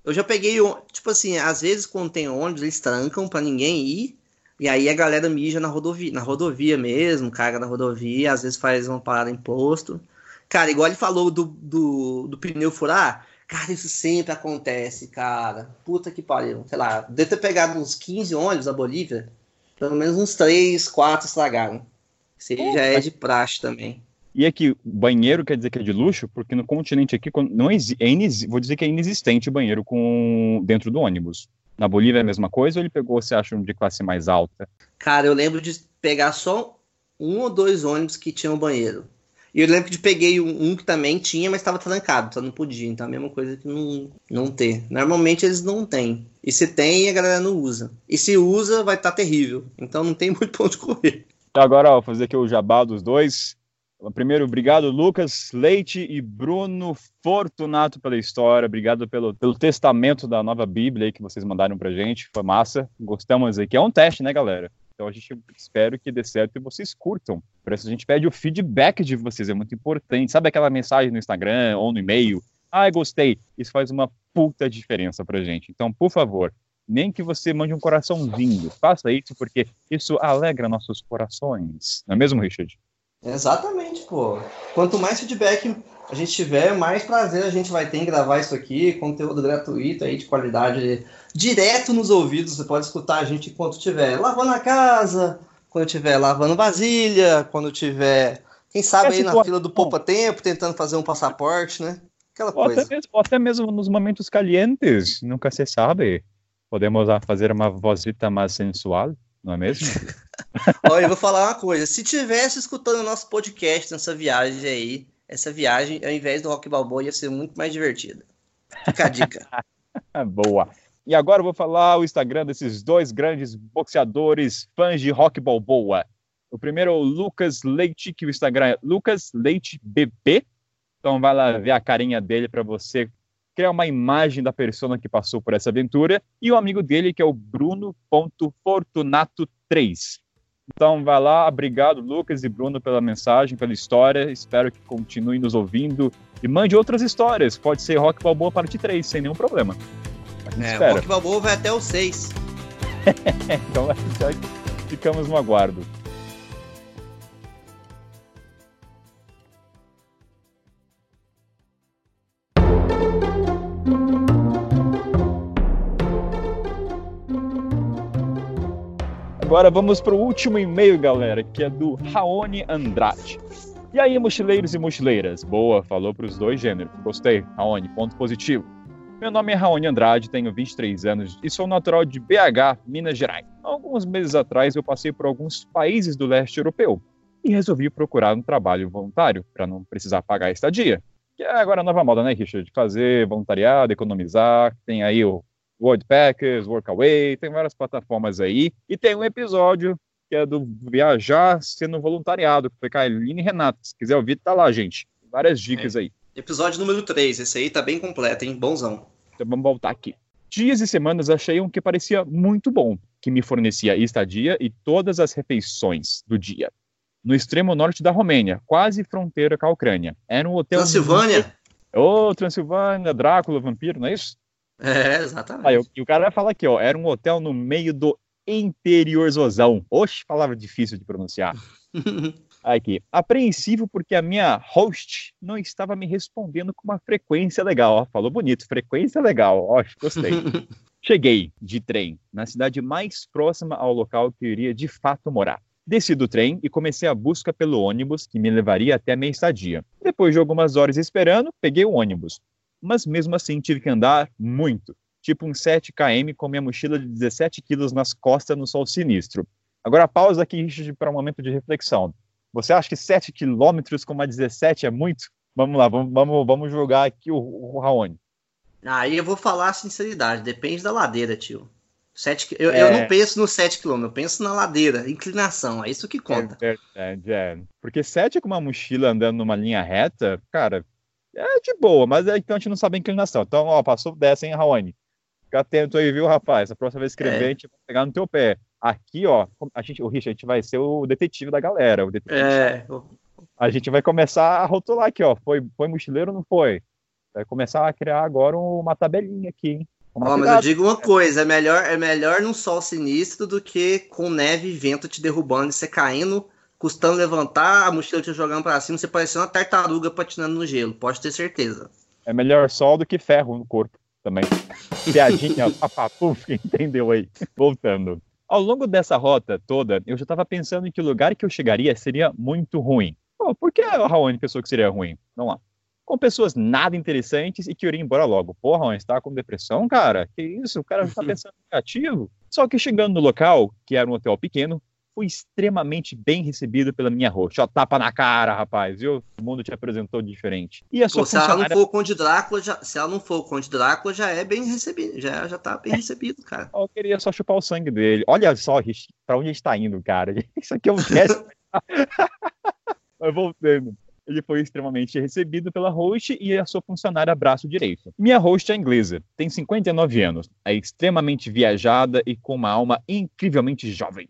[SPEAKER 2] eu já peguei, tipo assim, às vezes quando tem ônibus, eles trancam para ninguém ir. E aí a galera mija na rodovia, na rodovia mesmo, caga na rodovia, às vezes faz uma parada em posto. Cara, igual ele falou do, do, do pneu furar, cara, isso sempre acontece, cara. Puta que pariu. Sei lá, deve ter pegado uns 15 ônibus da Bolívia, pelo menos uns 3, 4 estragaram. Isso aí já é de praxe também.
[SPEAKER 1] E aqui, banheiro quer dizer que é de luxo, porque no continente aqui não é vou dizer que é inexistente banheiro com dentro do ônibus. Na Bolívia é a mesma coisa ou ele pegou, você acha, um de classe mais alta?
[SPEAKER 2] Cara, eu lembro de pegar só um ou dois ônibus que tinham banheiro. E eu lembro de peguei um, um que também tinha, mas estava trancado, só não podia. Então a mesma coisa que não, não ter. Normalmente eles não têm. E se tem, a galera não usa. E se usa, vai estar tá terrível. Então não tem muito ponto de correr.
[SPEAKER 1] Agora, ó, vou fazer aqui o jabá dos dois. Primeiro, obrigado, Lucas Leite e Bruno Fortunato pela história. Obrigado pelo, pelo testamento da nova Bíblia que vocês mandaram pra gente. Foi massa. Gostamos aí, que é um teste, né, galera? Então a gente espera que dê certo e vocês curtam. Por isso a gente pede o feedback de vocês, é muito importante. Sabe aquela mensagem no Instagram ou no e-mail? Ah, gostei. Isso faz uma puta diferença pra gente. Então, por favor, nem que você mande um coraçãozinho. Faça isso porque isso alegra nossos corações. Não é mesmo, Richard?
[SPEAKER 2] Exatamente, pô. Quanto mais feedback a gente tiver, mais prazer a gente vai ter em gravar isso aqui, conteúdo gratuito aí de qualidade, direto nos ouvidos. Você pode escutar a gente enquanto estiver lavando a casa, quando estiver lavando vasilha, quando estiver, quem sabe aí na fila do poupa tempo, tentando fazer um passaporte, né?
[SPEAKER 1] Aquela ou coisa. Até mesmo, até mesmo nos momentos calientes, nunca se sabe. Podemos fazer uma vozita mais sensual, não é mesmo?
[SPEAKER 2] Olha, eu vou falar uma coisa. Se tivesse escutando o nosso podcast nessa viagem aí, essa viagem, ao invés do Rock Balboa, ia ser muito mais divertida. Fica a dica.
[SPEAKER 1] Boa. E agora eu vou falar o Instagram desses dois grandes boxeadores fãs de Rock Balboa. O primeiro é o Lucas Leite, que o Instagram é Lucas Leite BB. Então vai lá ver a carinha dele para você criar uma imagem da pessoa que passou por essa aventura. E o amigo dele, que é o Bruno.fortunato3. Então vai lá, obrigado Lucas e Bruno pela mensagem, pela história. Espero que continue nos ouvindo e mande outras histórias. Pode ser Rock Balboa parte 3, sem nenhum problema.
[SPEAKER 2] É, espera. Rock Balboa vai até o 6.
[SPEAKER 1] então já ficamos no aguardo. Agora vamos para o último e-mail, galera, que é do Raoni Andrade. E aí, mochileiros e mochileiras? Boa, falou para os dois gêneros. Gostei, Raoni, ponto positivo. Meu nome é Raoni Andrade, tenho 23 anos e sou natural de BH, Minas Gerais. Alguns meses atrás eu passei por alguns países do leste europeu e resolvi procurar um trabalho voluntário para não precisar pagar a estadia. Que é agora a nova moda, né, Richard? Fazer voluntariado, economizar. Tem aí o Worldpackers, Workaway, tem várias plataformas aí. E tem um episódio que é do Viajar sendo voluntariado, que foi com a Aline Renato. Se quiser ouvir, tá lá, gente. Várias dicas é. aí.
[SPEAKER 2] Episódio número 3, esse aí tá bem completo, hein? Bonzão.
[SPEAKER 1] Então vamos voltar aqui. Dias e semanas achei um que parecia muito bom, que me fornecia estadia e todas as refeições do dia. No extremo norte da Romênia, quase fronteira com a Ucrânia. Era um hotel.
[SPEAKER 2] Transilvânia?
[SPEAKER 1] Ô, oh, Transilvânia, Drácula, vampiro, não é isso?
[SPEAKER 2] É, exatamente. Aí,
[SPEAKER 1] e o cara vai falar aqui, ó, era um hotel no meio do interiorzozão. Oxe, palavra difícil de pronunciar. aqui, apreensivo porque a minha host não estava me respondendo com uma frequência legal. Ó, falou bonito, frequência legal. Ó, gostei. Cheguei de trem na cidade mais próxima ao local que eu iria de fato morar. Desci do trem e comecei a busca pelo ônibus que me levaria até a minha estadia. Depois de algumas horas esperando, peguei o ônibus mas mesmo assim tive que andar muito, tipo uns 7 km com minha mochila de 17 quilos nas costas no sol sinistro. Agora pausa aqui, Richard, para um momento de reflexão. Você acha que 7 quilômetros com uma 17 é muito? Vamos lá, vamos, vamos, vamos jogar aqui o, o Raoni.
[SPEAKER 2] Aí eu vou falar a sinceridade, depende da ladeira, tio. Sete, eu, é... eu não penso no 7 km, eu penso na ladeira, inclinação, é isso que conta.
[SPEAKER 1] É verdade, é. Porque 7 com uma mochila andando numa linha reta, cara, é de boa, mas é, então a gente não sabe a inclinação. Então, ó, passou dessa, hein, Raoni? Fica atento aí, viu, rapaz? A próxima vez escrever, é. a gente vai pegar no teu pé. Aqui, ó, a gente, o Richard, a gente vai ser o detetive da galera. O detetive.
[SPEAKER 2] É.
[SPEAKER 1] A gente vai começar a rotular aqui, ó. Foi, foi mochileiro ou não foi? Vai começar a criar agora uma tabelinha aqui, hein?
[SPEAKER 2] Ó, mas eu digo uma coisa, é melhor, é melhor num sol sinistro do que com neve e vento te derrubando e você caindo custando levantar, a mochila te jogando para cima, você parecendo uma tartaruga patinando no gelo, pode ter certeza.
[SPEAKER 1] É melhor sol do que ferro no corpo também. Piadinha, papapuf, entendeu aí? Voltando. Ao longo dessa rota toda, eu já estava pensando em que o lugar que eu chegaria seria muito ruim. Pô, por que a Raoni pensou que seria ruim? Vamos lá. Com pessoas nada interessantes e que iria embora logo. Porra, Raoni, você tá com depressão, cara? Que isso? O cara já tá pensando negativo. Só que chegando no local, que era um hotel pequeno, fui extremamente bem recebido pela minha host. Ó, tapa na cara, rapaz, viu? O mundo te apresentou diferente.
[SPEAKER 2] E a sua Pô, se ela não for o Conde Drácula, já, se ela não for o Conde Drácula, já é bem recebido, já, já tá bem recebido, cara.
[SPEAKER 1] Eu queria só chupar o sangue dele. Olha só, pra onde a gente tá indo, cara. Isso aqui é um teste. Mas voltando. Ele foi extremamente recebido pela host e a sua funcionária braço direito. Minha host é inglesa, tem 59 anos, é extremamente viajada e com uma alma incrivelmente jovem.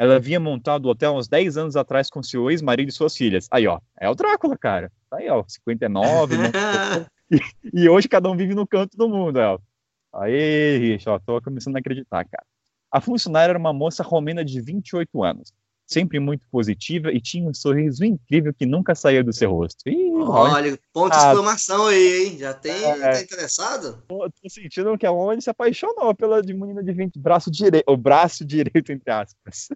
[SPEAKER 1] Ela havia montado o hotel uns 10 anos atrás com seu ex-marido e suas filhas. Aí, ó, é o Drácula, cara. Tá aí, ó, 59. né? e, e, hoje cada um vive no canto do mundo, ó. Aí, Rich, ó, tô começando a acreditar, cara. A funcionária era uma moça romena de 28 anos, sempre muito positiva e tinha um sorriso incrível que nunca saía do seu rosto.
[SPEAKER 2] Ih, olha, ponto de ah, exclamação aí, hein? Já tem, é, tá interessado?
[SPEAKER 1] Tô, tô sentindo que a Oni se apaixonou pela de menina de 20, braço direito, o braço direito, entre aspas.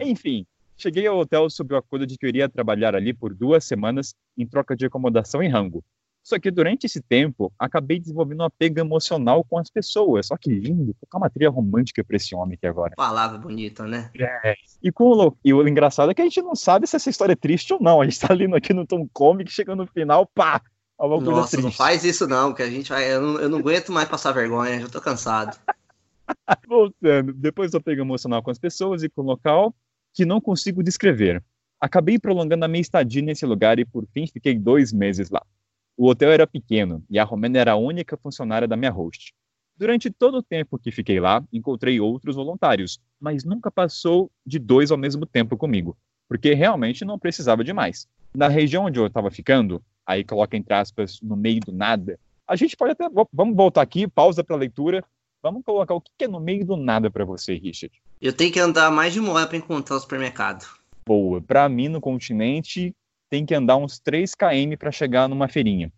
[SPEAKER 1] É. Enfim, cheguei ao hotel sob o acordo de que eu iria trabalhar ali por duas semanas em troca de acomodação e rango. Só que durante esse tempo, acabei desenvolvendo um apego emocional com as pessoas. Só que lindo, tocar uma trilha romântica pra esse homem aqui agora.
[SPEAKER 2] Palavra bonita, né?
[SPEAKER 1] É. E, com o, e o engraçado é que a gente não sabe se essa história é triste ou não. A gente tá lendo aqui no Tom Comic, chegando no final, pá!
[SPEAKER 2] Nossa, não faz isso não, que a gente vai. Eu não, eu não aguento mais passar vergonha, já tô cansado.
[SPEAKER 1] Voltando, depois do apego emocional com as pessoas e com o local, que não consigo descrever. Acabei prolongando a minha estadia nesse lugar e, por fim, fiquei dois meses lá. O hotel era pequeno e a Romena era a única funcionária da minha host. Durante todo o tempo que fiquei lá, encontrei outros voluntários, mas nunca passou de dois ao mesmo tempo comigo, porque realmente não precisava de mais. Na região onde eu estava ficando, aí coloca entre aspas, no meio do nada, a gente pode até. Vamos voltar aqui, pausa para a leitura. Vamos colocar o que é no meio do nada para você, Richard.
[SPEAKER 2] Eu tenho que andar mais de uma hora para encontrar o supermercado.
[SPEAKER 1] Boa. Para mim, no continente, tem que andar uns 3 km para chegar numa feirinha.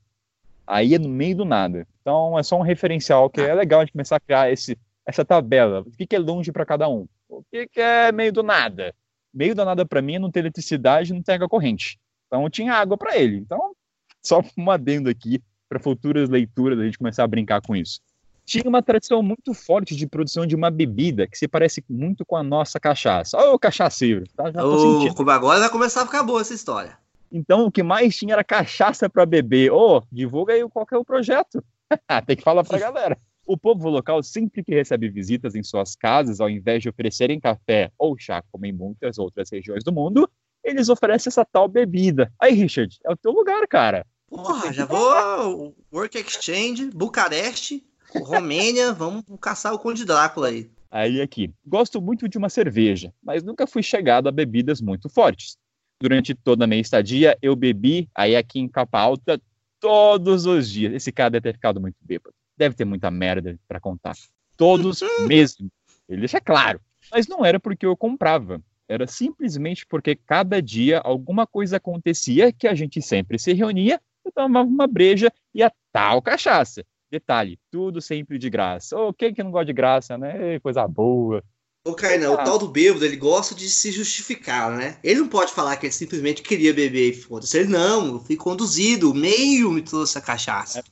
[SPEAKER 1] Aí é no meio do nada. Então é só um referencial que é legal a gente começar a criar esse, essa tabela. O que, que é longe para cada um? O que, que é meio do nada? Meio do nada para mim é não ter eletricidade não ter água corrente. Então eu tinha água para ele. Então, só um adendo aqui para futuras leituras a gente começar a brincar com isso. Tinha uma tradição muito forte de produção de uma bebida que se parece muito com a nossa cachaça. Olha o cachaceiro. Tá?
[SPEAKER 2] Já oh, agora vai começar a ficar boa essa história.
[SPEAKER 1] Então o que mais tinha era cachaça para beber. Ô, oh, divulga aí qual que é o projeto. Tem que falar pra galera. O povo local, sempre que recebe visitas em suas casas, ao invés de oferecerem café ou chá, como em muitas outras regiões do mundo, eles oferecem essa tal bebida. Aí, Richard, é o teu lugar, cara.
[SPEAKER 2] Porra, já vou. Work Exchange, Bucareste, Romênia, vamos caçar o Conde Drácula aí.
[SPEAKER 1] Aí aqui. Gosto muito de uma cerveja, mas nunca fui chegado a bebidas muito fortes durante toda a minha estadia, eu bebi, aí aqui em capa alta, todos os dias. Esse cara deve ter ficado muito bêbado. Deve ter muita merda para contar. Todos mesmo. Ele deixa claro. Mas não era porque eu comprava. Era simplesmente porque cada dia alguma coisa acontecia que a gente sempre se reunia, eu tomava uma breja e a tal cachaça. Detalhe, tudo sempre de graça. Ô, oh, quem que não gosta de graça, né? Coisa boa.
[SPEAKER 2] Ô, Kainan, ah. o tal do bêbado, ele gosta de se justificar, né? Ele não pode falar que ele simplesmente queria beber e foda-se. Ele não, eu fui conduzido, o meio me trouxe a cachaça. É.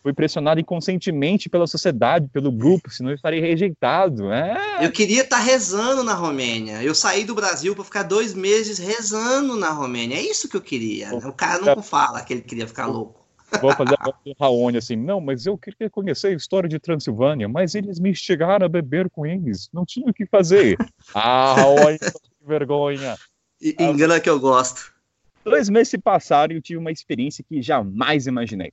[SPEAKER 1] Fui pressionado inconscientemente pela sociedade, pelo grupo, senão eu estaria rejeitado. É.
[SPEAKER 2] Eu queria estar tá rezando na Romênia. Eu saí do Brasil para ficar dois meses rezando na Romênia. É isso que eu queria. Né? O cara não fala que ele queria ficar louco.
[SPEAKER 1] Vou fazer a Raoni assim, não, mas eu queria conhecer a história de Transilvânia, mas eles me instigaram a beber com eles, não tinha o que fazer. Ah, Raoni, que vergonha.
[SPEAKER 2] E, engana que eu gosto.
[SPEAKER 1] Dois meses se passaram e eu tive uma experiência que jamais imaginei.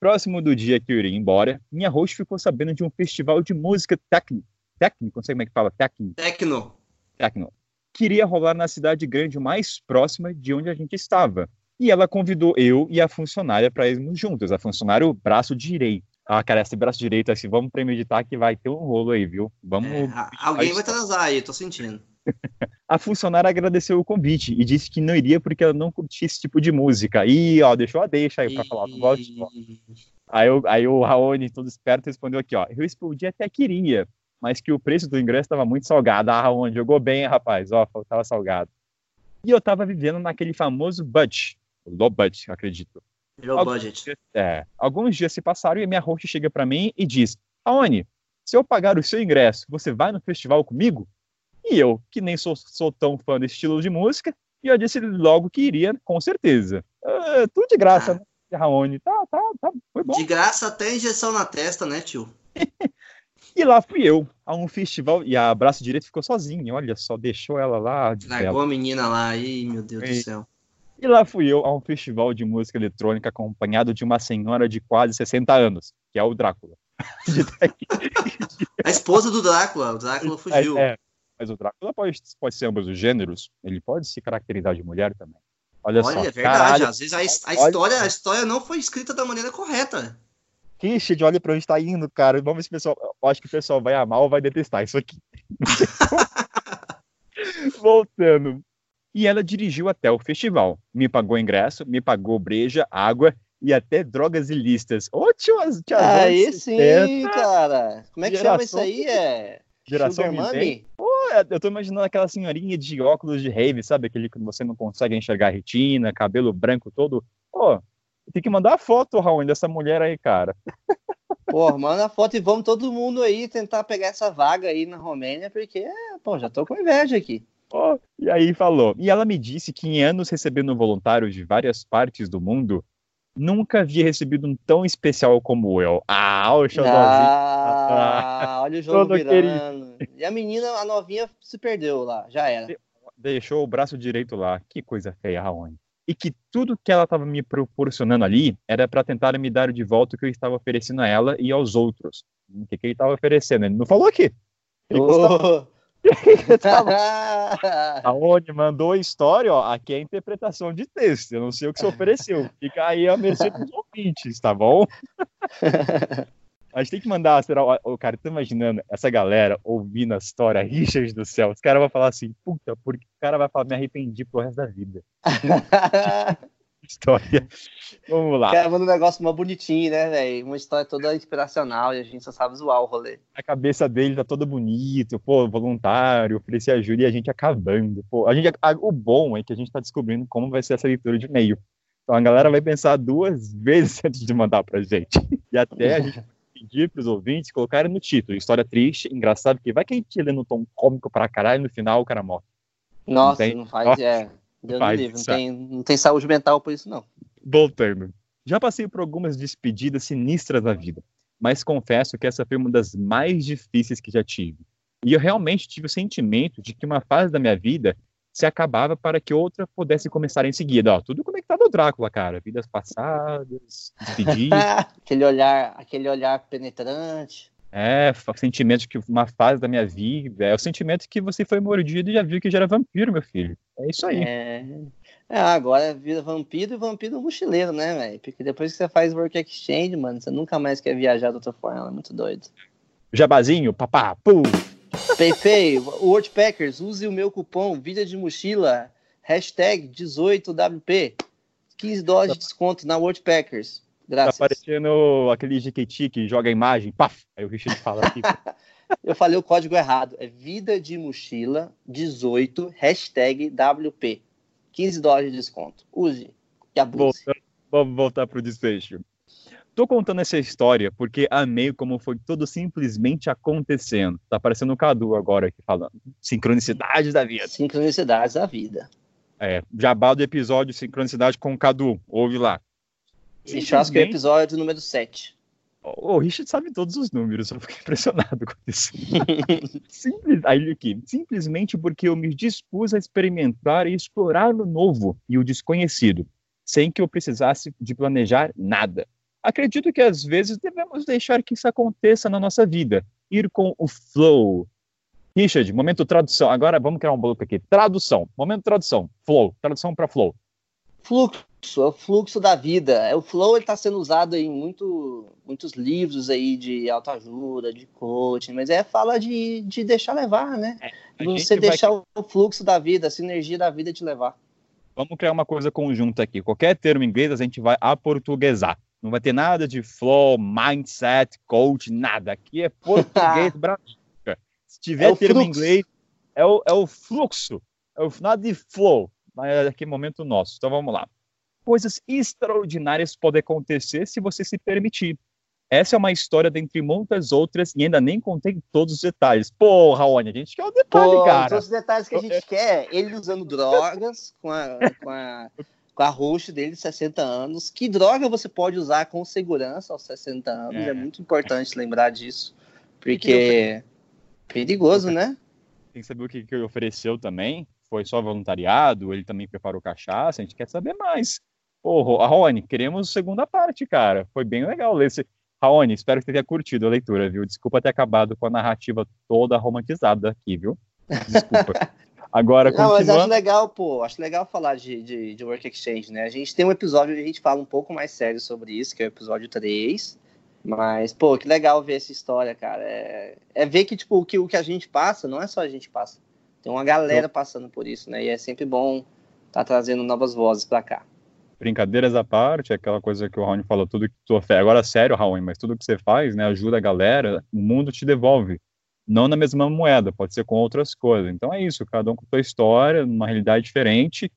[SPEAKER 1] Próximo do dia que eu iria embora, minha host ficou sabendo de um festival de música técnica. Técnico, não sei como é que fala, técnico.
[SPEAKER 2] Tecno.
[SPEAKER 1] Tecno. Queria rolar na cidade grande mais próxima de onde a gente estava. E ela convidou eu e a funcionária para irmos juntos, a funcionária o braço direito. Ah, cara, esse braço direito, assim, vamos premeditar que vai ter um rolo aí, viu? Vamos. É,
[SPEAKER 2] alguém vai transar aí, tô sentindo.
[SPEAKER 1] a funcionária agradeceu o convite e disse que não iria porque ela não curtia esse tipo de música. E, ó, deixou a deixa aí pra e... falar. Gosto, aí, eu, aí o Raoni, todo esperto, respondeu aqui, ó. Eu respondi até queria, mas que o preço do ingresso estava muito salgado. Ah, Raoni, jogou bem, rapaz. Ó, faltava salgado. E eu tava vivendo naquele famoso budget, low budget, acredito.
[SPEAKER 2] Low alguns budget.
[SPEAKER 1] Dias, é, alguns dias se passaram e a minha host chega para mim e diz: Aone, se eu pagar o seu ingresso, você vai no festival comigo? E eu, que nem sou, sou tão fã desse estilo de música, e eu disse logo que iria, com certeza. Uh, tudo de graça, ah. né? Raoni, tá, tá, tá, foi bom.
[SPEAKER 2] De graça até injeção na testa, né, tio?
[SPEAKER 1] e lá fui eu, a um festival, e a braço direito ficou sozinha, olha só, deixou ela lá.
[SPEAKER 2] Largou a menina lá, aí, meu Deus e... do céu.
[SPEAKER 1] E lá fui eu a um festival de música eletrônica acompanhado de uma senhora de quase 60 anos, que é o Drácula.
[SPEAKER 2] a esposa do Drácula, o Drácula fugiu.
[SPEAKER 1] É, é, mas o Drácula pode, pode ser ambos os gêneros, ele pode se caracterizar de mulher também. Olha, olha só,
[SPEAKER 2] é verdade, caralho, às vezes a, a história, a história não foi escrita da maneira correta.
[SPEAKER 1] Richard, olha pra onde tá indo, cara. Vamos ver se o pessoal. Eu acho que o pessoal vai amar ou vai detestar isso aqui. Voltando. E ela dirigiu até o festival. Me pagou ingresso, me pagou breja, água e até drogas ilícitas. Ô, tio,
[SPEAKER 2] tio Aí sim, cara. Como é que chama isso aí? É.
[SPEAKER 1] Geração? Pô, é, eu tô imaginando aquela senhorinha de óculos de rave, sabe? Aquele que você não consegue enxergar a retina, cabelo branco todo. Pô, tem que mandar a foto, Raul, dessa mulher aí, cara.
[SPEAKER 2] Pô, manda a foto e vamos todo mundo aí tentar pegar essa vaga aí na Romênia, porque, pô, já tô com inveja aqui.
[SPEAKER 1] Oh, e aí falou. E ela me disse que em anos recebendo voluntários de várias partes do mundo, nunca havia recebido um tão especial como eu. Ah, o xodózinho.
[SPEAKER 2] Ah, olha o jogo virando. Querido. E a menina, a novinha, se perdeu lá, já era.
[SPEAKER 1] Deixou o braço direito lá. Que coisa feia, Raoni. E que tudo que ela estava me proporcionando ali era para tentar me dar de volta o que eu estava oferecendo a ela e aos outros. O que, que ele estava oferecendo? Ele não falou aqui. Ele oh. a Oni mandou a história, ó, aqui é a interpretação de texto, eu não sei o que você ofereceu. Fica aí a mercê dos ouvintes, tá bom? A gente tem que mandar, será, o cara, tô imaginando essa galera ouvindo a história, Richard do céu, os caras vão falar assim, puta, porque o cara vai falar, me arrependi pro resto da vida. História. Vamos lá. O
[SPEAKER 2] cara manda um negócio mais bonitinho, né, velho? Uma história toda inspiracional e a gente só sabe zoar o rolê.
[SPEAKER 1] A cabeça dele tá toda bonita, pô, voluntário, oferecer ajuda e a gente acabando. Pô, a gente, a, o bom é que a gente tá descobrindo como vai ser essa leitura de e-mail. Então a galera vai pensar duas vezes antes de mandar pra gente. E até a gente pedir pros ouvintes colocarem no título, história triste, engraçado, porque vai que a gente lê no tom cômico pra caralho e no final o cara morre.
[SPEAKER 2] Nossa, não, não faz, é. Deus Faz, livre, não tem, não tem saúde mental por isso, não.
[SPEAKER 1] Voltando. Já passei por algumas despedidas sinistras na vida, mas confesso que essa foi uma das mais difíceis que já tive. E eu realmente tive o sentimento de que uma fase da minha vida se acabava para que outra pudesse começar em seguida. Ó, tudo conectado ao Drácula, cara. Vidas passadas, despedidas.
[SPEAKER 2] aquele olhar, aquele olhar penetrante.
[SPEAKER 1] É, sentimento que uma fase da minha vida, é o sentimento que você foi mordido e já viu que já era vampiro, meu filho. É isso aí.
[SPEAKER 2] É, é agora vira vampiro e vampiro mochileiro, né, velho? Porque depois que você faz work exchange, mano, você nunca mais quer viajar de outra forma, é muito doido.
[SPEAKER 1] Jabazinho, papá, pum!
[SPEAKER 2] Peipei, Wordpackers, use o meu cupom Vida de Mochila, hashtag 18WP, 15 dólares de desconto na Wordpackers. Graças.
[SPEAKER 1] Tá aparecendo aquele GKT que joga a imagem, paf! Aí o Richard fala aqui.
[SPEAKER 2] Eu falei o código errado. É vida de mochila 18 hashtag WP. 15 dólares de desconto. Use e abuse.
[SPEAKER 1] Volta, vamos voltar pro desfecho. Tô contando essa história porque amei como foi tudo simplesmente acontecendo. Tá parecendo o Cadu agora aqui falando. Sincronicidades da vida.
[SPEAKER 2] Sincronicidades da vida.
[SPEAKER 1] É, jabá do episódio Sincronicidade com o Cadu. Ouve lá.
[SPEAKER 2] Acho que é o episódio número 7.
[SPEAKER 1] O Richard sabe todos os números, eu fiquei impressionado com isso. Simples, aí aqui, simplesmente porque eu me dispus a experimentar e explorar o novo e o desconhecido, sem que eu precisasse de planejar nada. Acredito que às vezes devemos deixar que isso aconteça na nossa vida, ir com o flow. Richard, momento tradução. Agora vamos criar um bloco aqui. Tradução. Momento tradução. Flow. Tradução para flow.
[SPEAKER 2] Fluxo fluxo, é o fluxo da vida. É, o flow está sendo usado em muito, muitos livros aí de autoajuda, de coaching, mas é fala de, de deixar levar, né? É, Você deixar vai... o fluxo da vida, a sinergia da vida te levar.
[SPEAKER 1] Vamos criar uma coisa conjunta aqui. Qualquer termo em inglês a gente vai aportuguesar. Não vai ter nada de flow, mindset, coach, nada. Aqui é português brasileiro. Se tiver é termo em inglês, é o, é o fluxo. É o nada de flow. Mas é aqui momento nosso. Então vamos lá coisas extraordinárias podem acontecer se você se permitir. Essa é uma história dentre muitas outras e ainda nem contei todos os detalhes. Porra, Raoni, a gente quer o detalhe, Pô, cara.
[SPEAKER 2] Todos os detalhes que a gente quer, ele usando drogas com a, com a, com a host dele de 60 anos. Que droga você pode usar com segurança aos 60 anos? É, é muito importante lembrar disso. Porque é perigoso, né?
[SPEAKER 1] Tem que saber o que, que ele ofereceu também. Foi só voluntariado? Ele também preparou cachaça? A gente quer saber mais. Ô, Raoni, queremos segunda parte, cara. Foi bem legal ler esse. Raoni, espero que você tenha curtido a leitura, viu? Desculpa ter acabado com a narrativa toda romantizada aqui, viu? Desculpa. Agora,
[SPEAKER 2] Não, continuando... mas acho legal, pô, acho legal falar de, de, de, Work Exchange, né? A gente tem um episódio onde a gente fala um pouco mais sério sobre isso, que é o episódio 3. Mas, pô, que legal ver essa história, cara. É, é ver que, tipo, o que, o que a gente passa, não é só a gente passa. Tem uma galera passando por isso, né? E é sempre bom estar tá trazendo novas vozes para cá.
[SPEAKER 1] Brincadeiras à parte, aquela coisa que o Raoni falou, tudo que tu oferece. Agora, sério, Raoni, mas tudo que você faz, né, ajuda a galera, o mundo te devolve. Não na mesma moeda, pode ser com outras coisas. Então é isso, cada um com sua história, numa realidade diferente.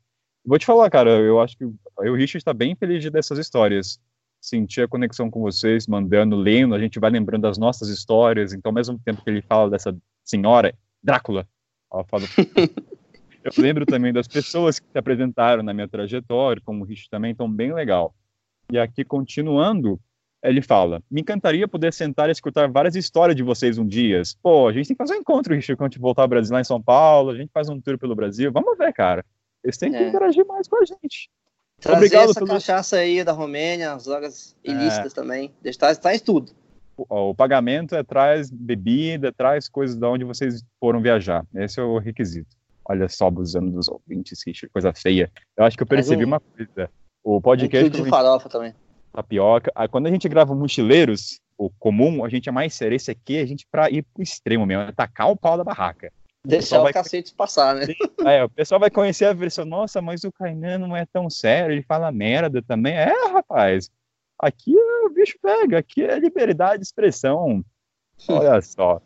[SPEAKER 1] Vou te falar, cara, eu acho que eu o Richard está bem feliz dessas histórias sentir a conexão com vocês, mandando, lendo, a gente vai lembrando das nossas histórias. Então, ao mesmo tempo que ele fala dessa senhora, Drácula, ela fala. eu lembro também das pessoas que se apresentaram na minha trajetória, como o Rich também, então bem legal. E aqui, continuando, ele fala: Me encantaria poder sentar e escutar várias histórias de vocês um dia. Pô, a gente tem que fazer um encontro, Richard, quando a gente voltar ao Brasil, lá em São Paulo. A gente faz um tour pelo Brasil. Vamos ver, cara. Eles têm que é. interagir mais com a gente.
[SPEAKER 2] Trazer Obrigado essa pelo... cachaça aí da Romênia, as drogas é. ilícitas é. também. Traz, traz tudo.
[SPEAKER 1] O, o, pagamento é traz bebida, traz coisas de onde vocês foram viajar. Esse é o requisito. Olha só, abusando dos ouvintes, Richard, coisa feia. Eu acho que eu percebi um, uma coisa. O podcast.
[SPEAKER 2] Um de farofa também.
[SPEAKER 1] Tapioca. Aí, quando a gente grava mochileiros, o comum, a gente é mais sério. Esse aqui, a gente pra ir pro extremo mesmo, é tacar o pau da barraca.
[SPEAKER 2] Deixar o, cacete passar, né?
[SPEAKER 1] É, o pessoal vai conhecer a versão, nossa, mas o Kainan não é tão sério, ele fala merda também. É, rapaz, aqui o bicho pega, aqui é liberdade de expressão. Olha só.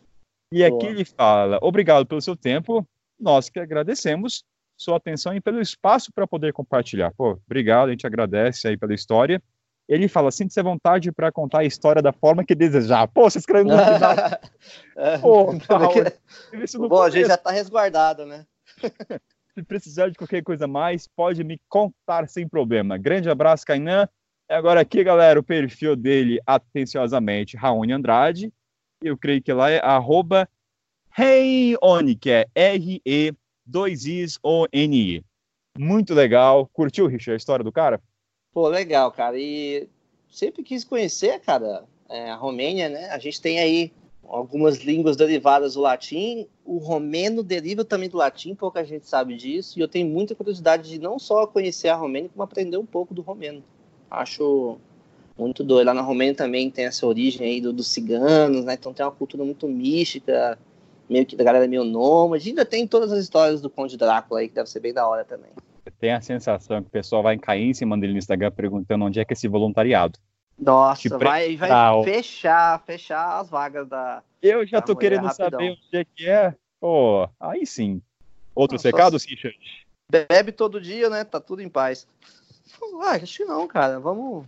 [SPEAKER 1] E Boa. aqui ele fala, obrigado pelo seu tempo, nós que agradecemos sua atenção e pelo espaço para poder compartilhar. Pô, obrigado, a gente agradece aí pela história ele fala, sinta-se à vontade para contar a história da forma que desejar. Pô, você escreve no final.
[SPEAKER 2] Pô, Bom, a gente já está resguardado, né?
[SPEAKER 1] Se precisar de qualquer coisa mais, pode me contar sem problema. Grande abraço, Kainan. Agora aqui, galera, o perfil dele, atenciosamente, Raoni Andrade. Eu creio que lá é arroba Reione, que é R-E-2-I-O-N-I. Muito legal. Curtiu, Richard, a história do cara?
[SPEAKER 2] Pô, legal, cara. E sempre quis conhecer, cara, é, a Romênia, né? A gente tem aí algumas línguas derivadas do latim. O romeno deriva também do latim, pouca gente sabe disso. E eu tenho muita curiosidade de não só conhecer a Romênia, como aprender um pouco do romeno. Acho muito doido. Lá na Romênia também tem essa origem aí do, dos ciganos, né? Então tem uma cultura muito mística, meio que da galera meio nômade. Ainda tem todas as histórias do Conde Drácula aí, que deve ser bem da hora também
[SPEAKER 1] tem a sensação que o pessoal vai cair em cima dele no Instagram perguntando onde é que é esse voluntariado.
[SPEAKER 2] Nossa, vai, vai fechar, fechar as vagas da.
[SPEAKER 1] Eu já da tô querendo rapidão. saber onde é que é. Pô, aí sim. Outros Nossa, recados, Richard?
[SPEAKER 2] Bebe todo dia, né? Tá tudo em paz. Ah, acho que não, cara. Vamos.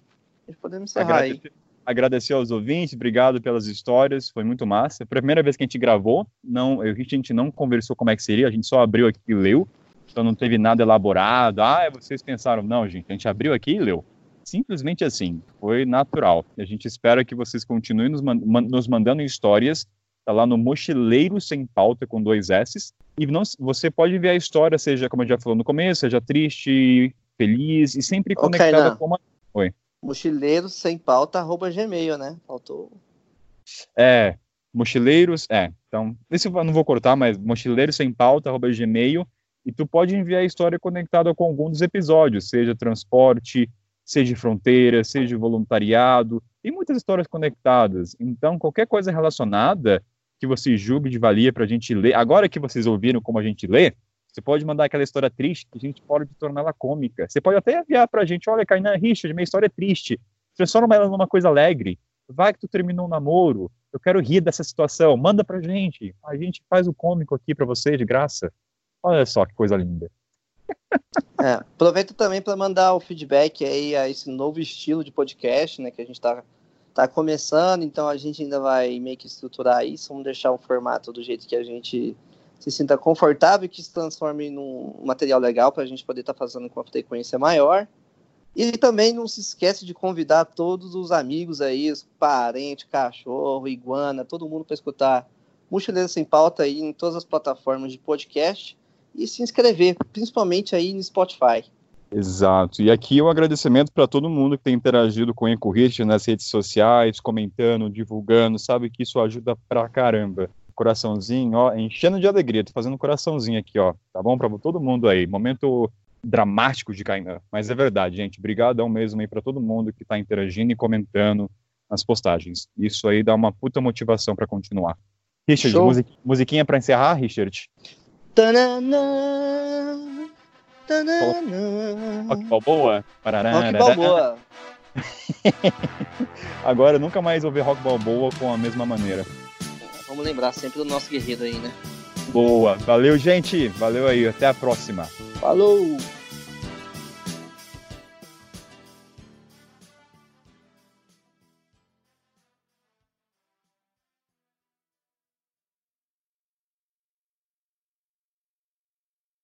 [SPEAKER 2] Podemos encerrar
[SPEAKER 1] agradecer, aí. Agradecer aos ouvintes, obrigado pelas histórias, foi muito massa. Primeira vez que a gente gravou, não, a gente não conversou como é que seria, a gente só abriu aqui e leu então não teve nada elaborado. Ah, vocês pensaram, não, gente, a gente abriu aqui e leu. Simplesmente assim, foi natural. A gente espera que vocês continuem nos, man nos mandando histórias. Tá lá no Mochileiro Sem Pauta com dois S. E não, você pode enviar a história, seja como eu já falou no começo, seja triste, feliz e sempre conectada okay, com uma.
[SPEAKER 2] Oi. Mochileiro sem pauta, arroba gmail, né? Faltou.
[SPEAKER 1] É, mochileiros, é. Então, esse eu não vou cortar, mas mochileiro sem pauta, arroba gmail. E tu pode enviar a história conectada com algum dos episódios, seja transporte, seja fronteira, seja voluntariado, tem muitas histórias conectadas. Então, qualquer coisa relacionada que você julgue de valia para a gente ler, agora que vocês ouviram como a gente lê, você pode mandar aquela história triste que a gente pode torná-la cômica. Você pode até enviar para a gente, olha, Kainan Richard, minha história é triste. Transforma ela numa coisa alegre. Vai que tu terminou um namoro. Eu quero rir dessa situação. Manda para a gente. A gente faz o cômico aqui para você de graça. Olha só que coisa linda.
[SPEAKER 2] É, aproveito também para mandar o feedback aí a esse novo estilo de podcast, né, que a gente está tá começando, então a gente ainda vai meio que estruturar isso, vamos deixar o formato do jeito que a gente se sinta confortável que se transforme num material legal para a gente poder estar tá fazendo com uma frequência maior. E também não se esquece de convidar todos os amigos aí, os parentes, cachorro, iguana, todo mundo para escutar Mochileiro Sem Pauta aí em todas as plataformas de podcast e se inscrever, principalmente aí no Spotify.
[SPEAKER 1] Exato. E aqui o um agradecimento para todo mundo que tem interagido com o Encorrite nas redes sociais, comentando, divulgando, sabe que isso ajuda pra caramba. Coraçãozinho, ó, enchendo de alegria. Tô fazendo um coraçãozinho aqui, ó. Tá bom para todo mundo aí. Momento dramático de Kainan. Mas é verdade, gente. Obrigadão mesmo aí para todo mundo que tá interagindo e comentando. nas postagens. Isso aí dá uma puta motivação para continuar. Richard, music, musiquinha para encerrar, Richard?
[SPEAKER 2] Tananã,
[SPEAKER 1] tananã. Rock Balboa?
[SPEAKER 2] Rock Balboa.
[SPEAKER 1] Agora nunca mais ouvir Rock Balboa com a mesma maneira.
[SPEAKER 2] Vamos lembrar sempre do nosso guerreiro aí, né?
[SPEAKER 1] Boa. Valeu, gente. Valeu aí. Até a próxima.
[SPEAKER 2] Falou!